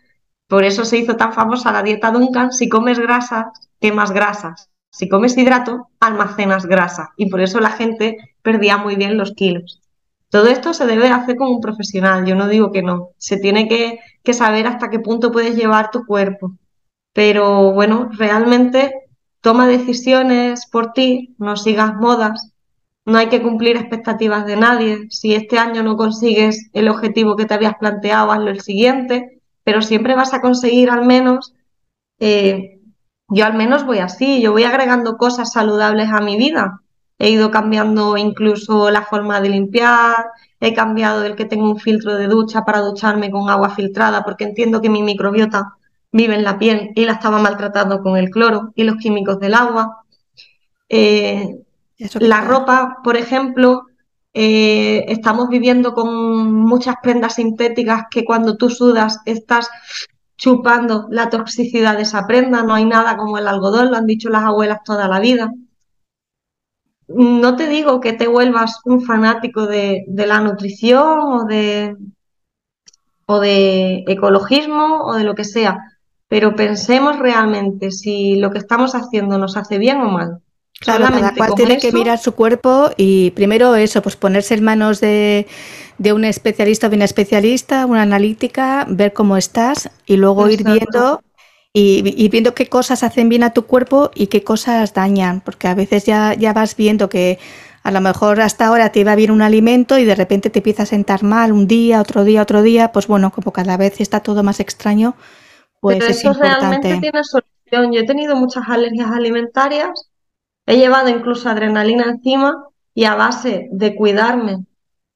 por eso se hizo tan famosa la dieta Duncan, si comes grasas, quemas grasas. Si comes hidrato, almacenas grasa. Y por eso la gente perdía muy bien los kilos. Todo esto se debe hacer con un profesional, yo no digo que no. Se tiene que, que saber hasta qué punto puedes llevar tu cuerpo. Pero bueno, realmente toma decisiones por ti, no sigas modas, no hay que cumplir expectativas de nadie. Si este año no consigues el objetivo que te habías planteado, hazlo el siguiente, pero siempre vas a conseguir al menos, eh, yo al menos voy así, yo voy agregando cosas saludables a mi vida. He ido cambiando incluso la forma de limpiar, he cambiado el que tengo un filtro de ducha para ducharme con agua filtrada porque entiendo que mi microbiota vive en la piel y la estaba maltratando con el cloro y los químicos del agua. Eh, la ropa, por ejemplo, eh, estamos viviendo con muchas prendas sintéticas que cuando tú sudas estás chupando la toxicidad de esa prenda, no hay nada como el algodón, lo han dicho las abuelas toda la vida. No te digo que te vuelvas un fanático de, la nutrición o de, o de ecologismo o de lo que sea, pero pensemos realmente si lo que estamos haciendo nos hace bien o mal. Claro, cada cual tiene que mirar su cuerpo y primero eso, pues ponerse en manos de, un especialista o de una especialista, una analítica, ver cómo estás y luego ir viendo y, viendo qué cosas hacen bien a tu cuerpo y qué cosas dañan, porque a veces ya, ya vas viendo que a lo mejor hasta ahora te iba bien un alimento y de repente te empieza a sentar mal un día, otro día, otro día, pues bueno, como cada vez está todo más extraño, pues Pero eso realmente tiene solución. Yo he tenido muchas alergias alimentarias He llevado incluso adrenalina encima y a base de cuidarme,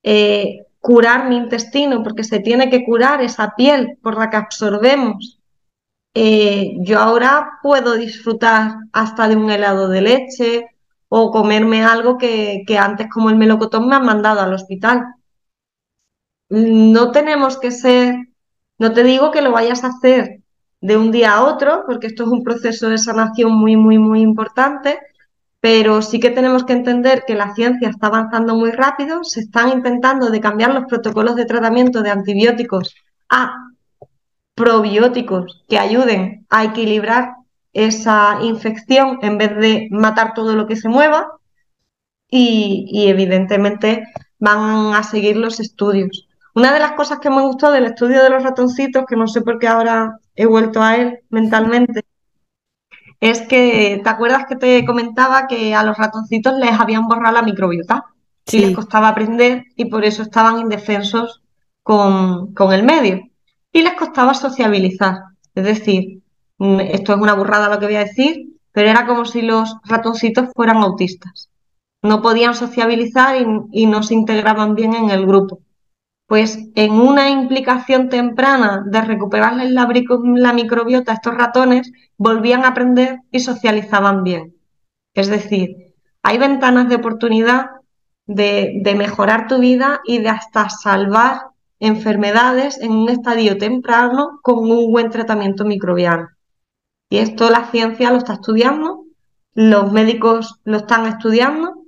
eh, curar mi intestino, porque se tiene que curar esa piel por la que absorbemos. Eh, yo ahora puedo disfrutar hasta de un helado de leche o comerme algo que, que antes como el melocotón me han mandado al hospital. No tenemos que ser, no te digo que lo vayas a hacer de un día a otro, porque esto es un proceso de sanación muy, muy, muy importante, pero sí que tenemos que entender que la ciencia está avanzando muy rápido, se están intentando de cambiar los protocolos de tratamiento de antibióticos a probióticos que ayuden a equilibrar esa infección en vez de matar todo lo que se mueva y, evidentemente van a seguir los estudios. Una de las cosas que me gustó del estudio de los ratoncitos, que no sé por qué ahora he vuelto a él mentalmente, es que, ¿te acuerdas que te comentaba que a los ratoncitos les habían borrado la microbiota? Y les costaba aprender y por eso estaban indefensos con, con el medio. Y les costaba sociabilizar. Es decir, mm, esto es una burrada lo que voy a decir, pero era como si los ratoncitos fueran autistas. No podían sociabilizar y, y no se integraban bien en el grupo pues en una implicación temprana de recuperarles la, microbiota a estos ratones, volvían a aprender y socializaban bien. Es decir, hay ventanas de oportunidad de, de mejorar tu vida y de hasta salvar enfermedades en un estadio temprano con un buen tratamiento microbiano. Y esto la ciencia lo está estudiando, los médicos lo están estudiando.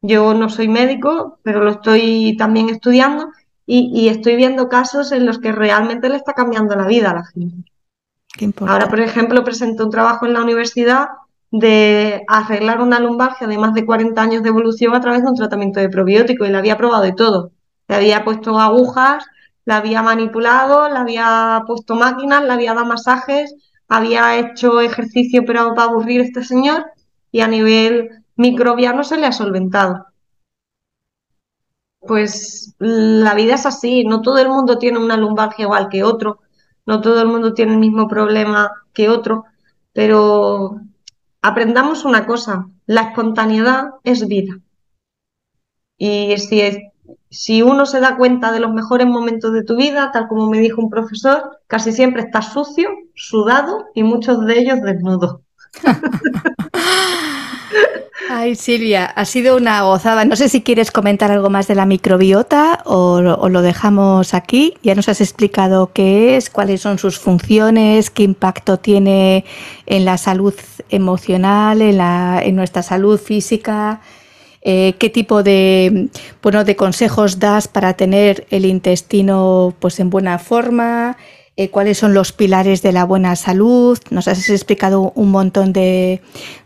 Yo no soy médico, pero lo estoy también estudiando y, estoy viendo casos en los que realmente le está cambiando la vida a la gente. Ahora, por ejemplo, presenté un trabajo en la universidad de arreglar una lumbalgia de más de 40 años de evolución a través de un tratamiento de probiótico y la había probado de todo. Le había puesto agujas, la había manipulado, le había puesto máquinas, le había dado masajes, había hecho ejercicio pero para aburrir a este señor y a nivel microbiano se le ha solventado pues la vida es así, no todo el mundo tiene una lumbalgia igual que otro, no todo el mundo tiene el mismo problema que otro, pero aprendamos una cosa, la espontaneidad es vida. Y si, si uno se da cuenta de los mejores momentos de tu vida, tal como me dijo un profesor, casi siempre estás sucio, sudado y muchos de ellos desnudos. Ay, Silvia, ha sido una gozada. No sé si quieres comentar algo más de la microbiota o, lo dejamos aquí. Ya nos has explicado qué es, cuáles son sus funciones, qué impacto tiene en la salud emocional, en, la, en nuestra salud física, eh, qué tipo de, bueno, de consejos das para tener el intestino pues, en buena forma. Eh, cuáles son los pilares de la buena salud. Nos has explicado un montón de,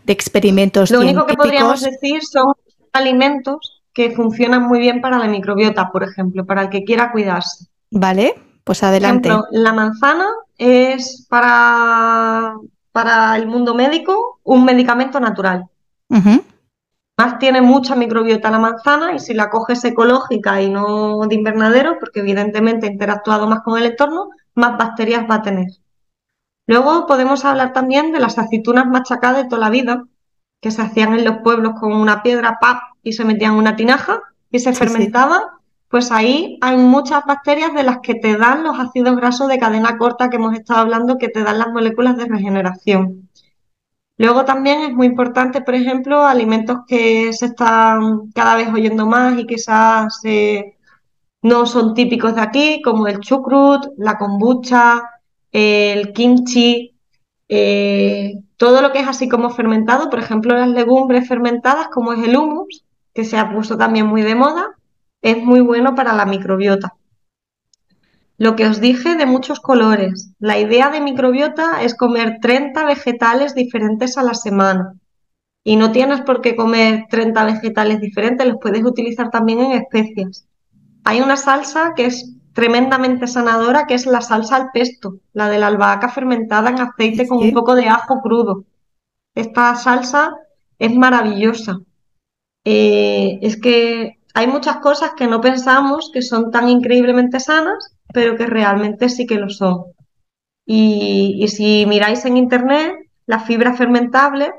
experimentos. Lo único que podríamos decir son alimentos que funcionan muy bien para la microbiota, por ejemplo, para el que quiera cuidarse. Vale, pues adelante. Por ejemplo, la manzana es para, para el mundo médico un medicamento natural. Más tiene mucha microbiota la manzana y si la coges ecológica y no de invernadero, porque evidentemente ha interactuado más con el entorno, más bacterias va a tener. Luego podemos hablar también de las aceitunas machacadas de toda la vida, que se hacían en los pueblos con una piedra, pap, y se metían en una tinaja y se fermentaba. Pues ahí hay muchas bacterias de las que te dan los ácidos grasos de cadena corta que hemos estado hablando, que te dan las moléculas de regeneración. Luego también es muy importante, por ejemplo, alimentos que se están cada vez oyendo más y quizás se no son típicos de aquí, como el chucrut, la kombucha, el kimchi, eh, todo lo que es así como fermentado, por ejemplo, las legumbres fermentadas, como es el hummus, que se ha puesto también muy de moda, es muy bueno para la microbiota. Lo que os dije de muchos colores. La idea de microbiota es comer 30 vegetales diferentes a la semana. Y no tienes por qué comer 30 vegetales diferentes, los puedes utilizar también en especias. Hay una salsa que es tremendamente sanadora, que es la salsa al pesto, la de la albahaca fermentada en aceite con un poco de ajo crudo. Esta salsa es maravillosa. Eh, es que hay muchas cosas que no pensamos que son tan increíblemente sanas, pero que realmente sí que lo son. Y, y si miráis en internet, la fibra fermentable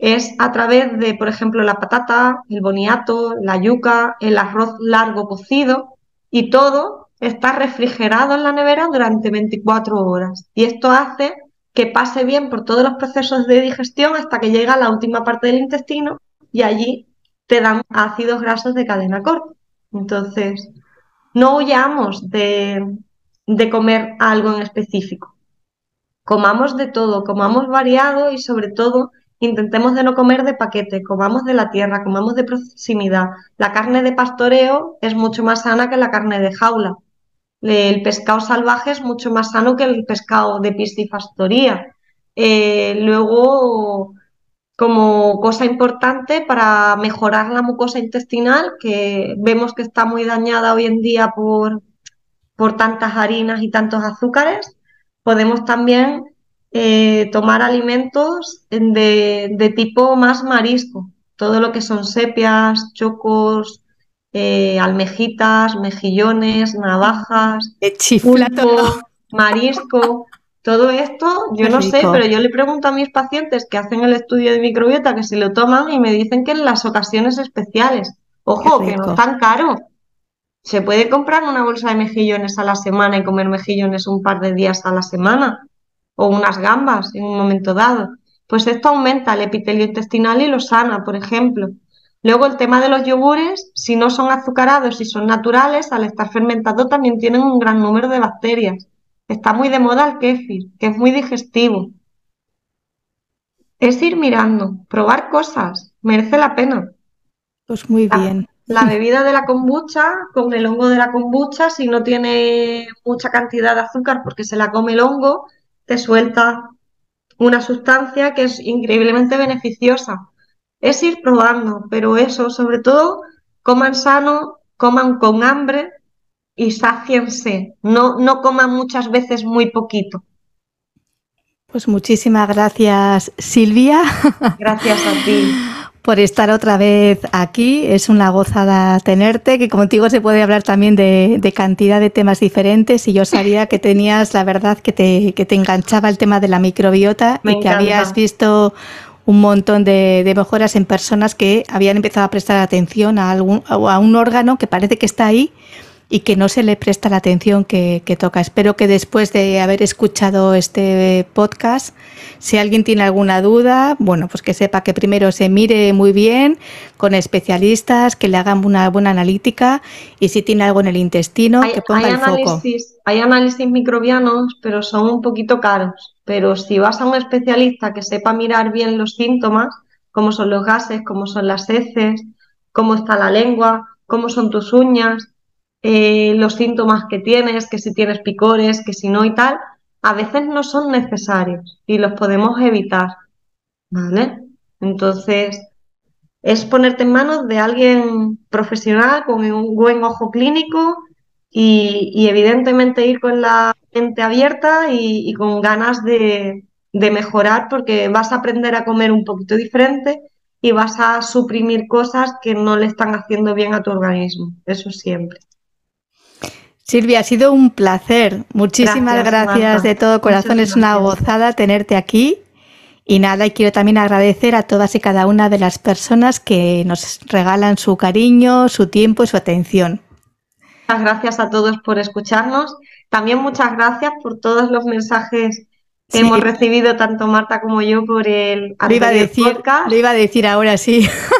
es a través de, por ejemplo, la patata, el boniato, la yuca, el arroz largo cocido y todo está refrigerado en la nevera durante 24 horas. Y esto hace que pase bien por todos los procesos de digestión hasta que llega a la última parte del intestino y allí te dan ácidos grasos de cadena corta. Entonces, no huyamos de, de comer algo en específico. Comamos de todo, comamos variado y sobre todo intentemos de no comer de paquete, comamos de la tierra, comamos de proximidad. La carne de pastoreo es mucho más sana que la carne de jaula. El pescado salvaje es mucho más sano que el pescado de piscifactoría. Eh, luego, como cosa importante para mejorar la mucosa intestinal, que vemos que está muy dañada hoy en día por, por tantas harinas y tantos azúcares, podemos también eh, tomar alimentos de, tipo más marisco, todo lo que son sepias, chocos, eh, almejitas, mejillones, navajas, pulpo, marisco. Todo esto, yo no sé, pero yo le pregunto a mis pacientes que hacen el estudio de microbiota que si lo toman y me dicen que en las ocasiones especiales. Ojo, que no es tan caro. Se puede comprar una bolsa de mejillones a la semana y comer mejillones un par de días a la semana o unas gambas en un momento dado. Pues esto aumenta el epitelio intestinal y lo sana, por ejemplo. Luego el tema de los yogures, si no son azucarados y son naturales, al estar fermentados también tienen un gran número de bacterias. Está muy de moda el kéfir, que es muy digestivo. Es ir mirando, probar cosas, merece la pena. Pues muy bien. La, la bebida de la kombucha, con el hongo de la kombucha, si no tiene mucha cantidad de azúcar porque se la come el hongo, te suelta una sustancia que es increíblemente beneficiosa. Es ir probando, pero eso, sobre todo, coman sano, coman con hambre y sáciense. No, no coman muchas veces muy poquito. Pues muchísimas gracias, Silvia. Gracias a ti. Por estar otra vez aquí. Es una gozada tenerte, que contigo se puede hablar también de, cantidad de temas diferentes y yo sabía que tenías, la verdad, que te, que te enganchaba el tema de la microbiota y que habías visto un montón de, mejoras en personas que habían empezado a prestar atención a, algún, a un órgano que parece que está ahí y que no se le presta la atención que, toca. Espero que después de haber escuchado este podcast, si alguien tiene alguna duda, bueno, pues que sepa que primero se mire muy bien con especialistas, que le hagan una buena analítica y si tiene algo en el intestino, que ponga el foco. Hay análisis microbianos, pero son un poquito caros. Pero si vas a un especialista que sepa mirar bien los síntomas, cómo son los gases, cómo son las heces, cómo está la lengua, cómo son tus uñas, eh, los síntomas que tienes, que si tienes picores, que si no y tal, a veces no son necesarios y los podemos evitar. ¿Vale? Entonces, es ponerte en manos de alguien profesional con un buen ojo clínico y, evidentemente ir con la mente abierta y, con ganas de, de, mejorar porque vas a aprender a comer un poquito diferente y vas a suprimir cosas que no le están haciendo bien a tu organismo. Eso siempre. Silvia, ha sido un placer. Muchísimas gracias, de todo corazón. es una gozada tenerte aquí. Y nada, y quiero también agradecer a todas y cada una de las personas que nos regalan su cariño, su tiempo y su atención. Muchas gracias a todos por escucharnos. También muchas gracias por todos los mensajes que hemos recibido tanto Marta como yo por el lo iba a decir, podcast. Lo iba a decir ahora, sí.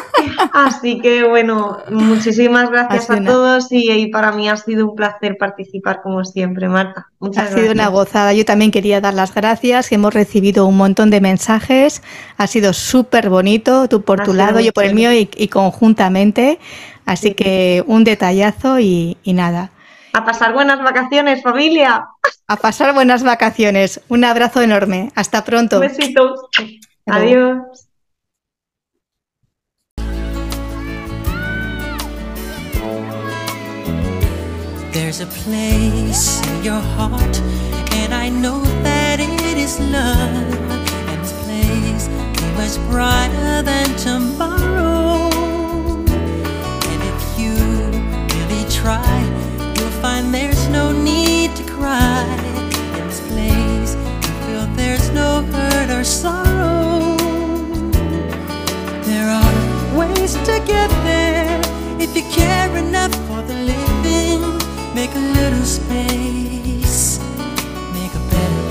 Así que bueno, muchísimas gracias a todos y, para mí ha sido un placer participar como siempre, Marta. Muchas ha sido una gozada. Yo también quería dar las gracias. Hemos recibido un montón de mensajes. Ha sido súper bonito, tú por tu lado, yo por el mío y, conjuntamente. Así que un detallazo y, y nada. A pasar buenas vacaciones, familia. A pasar buenas vacaciones. Un abrazo enorme. Hasta pronto. Besitos. Adiós. There's a place in your heart, and I know that it is love. And this place is much brighter than tomorrow. And if you really try, you'll find there's no need to cry. In this place, you feel there's no hurt or sorrow. There are ways to get there if you care enough for the living. Make a little space, make a better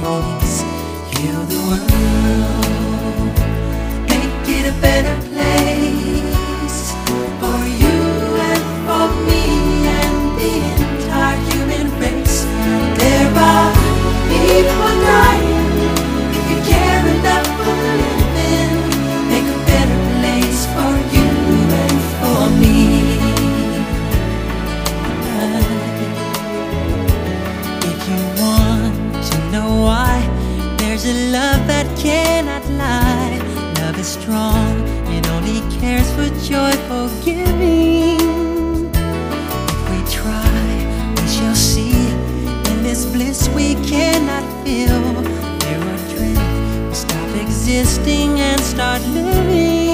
place. Heal the world, make it a better place feel. Or dread, we stop existing and start living.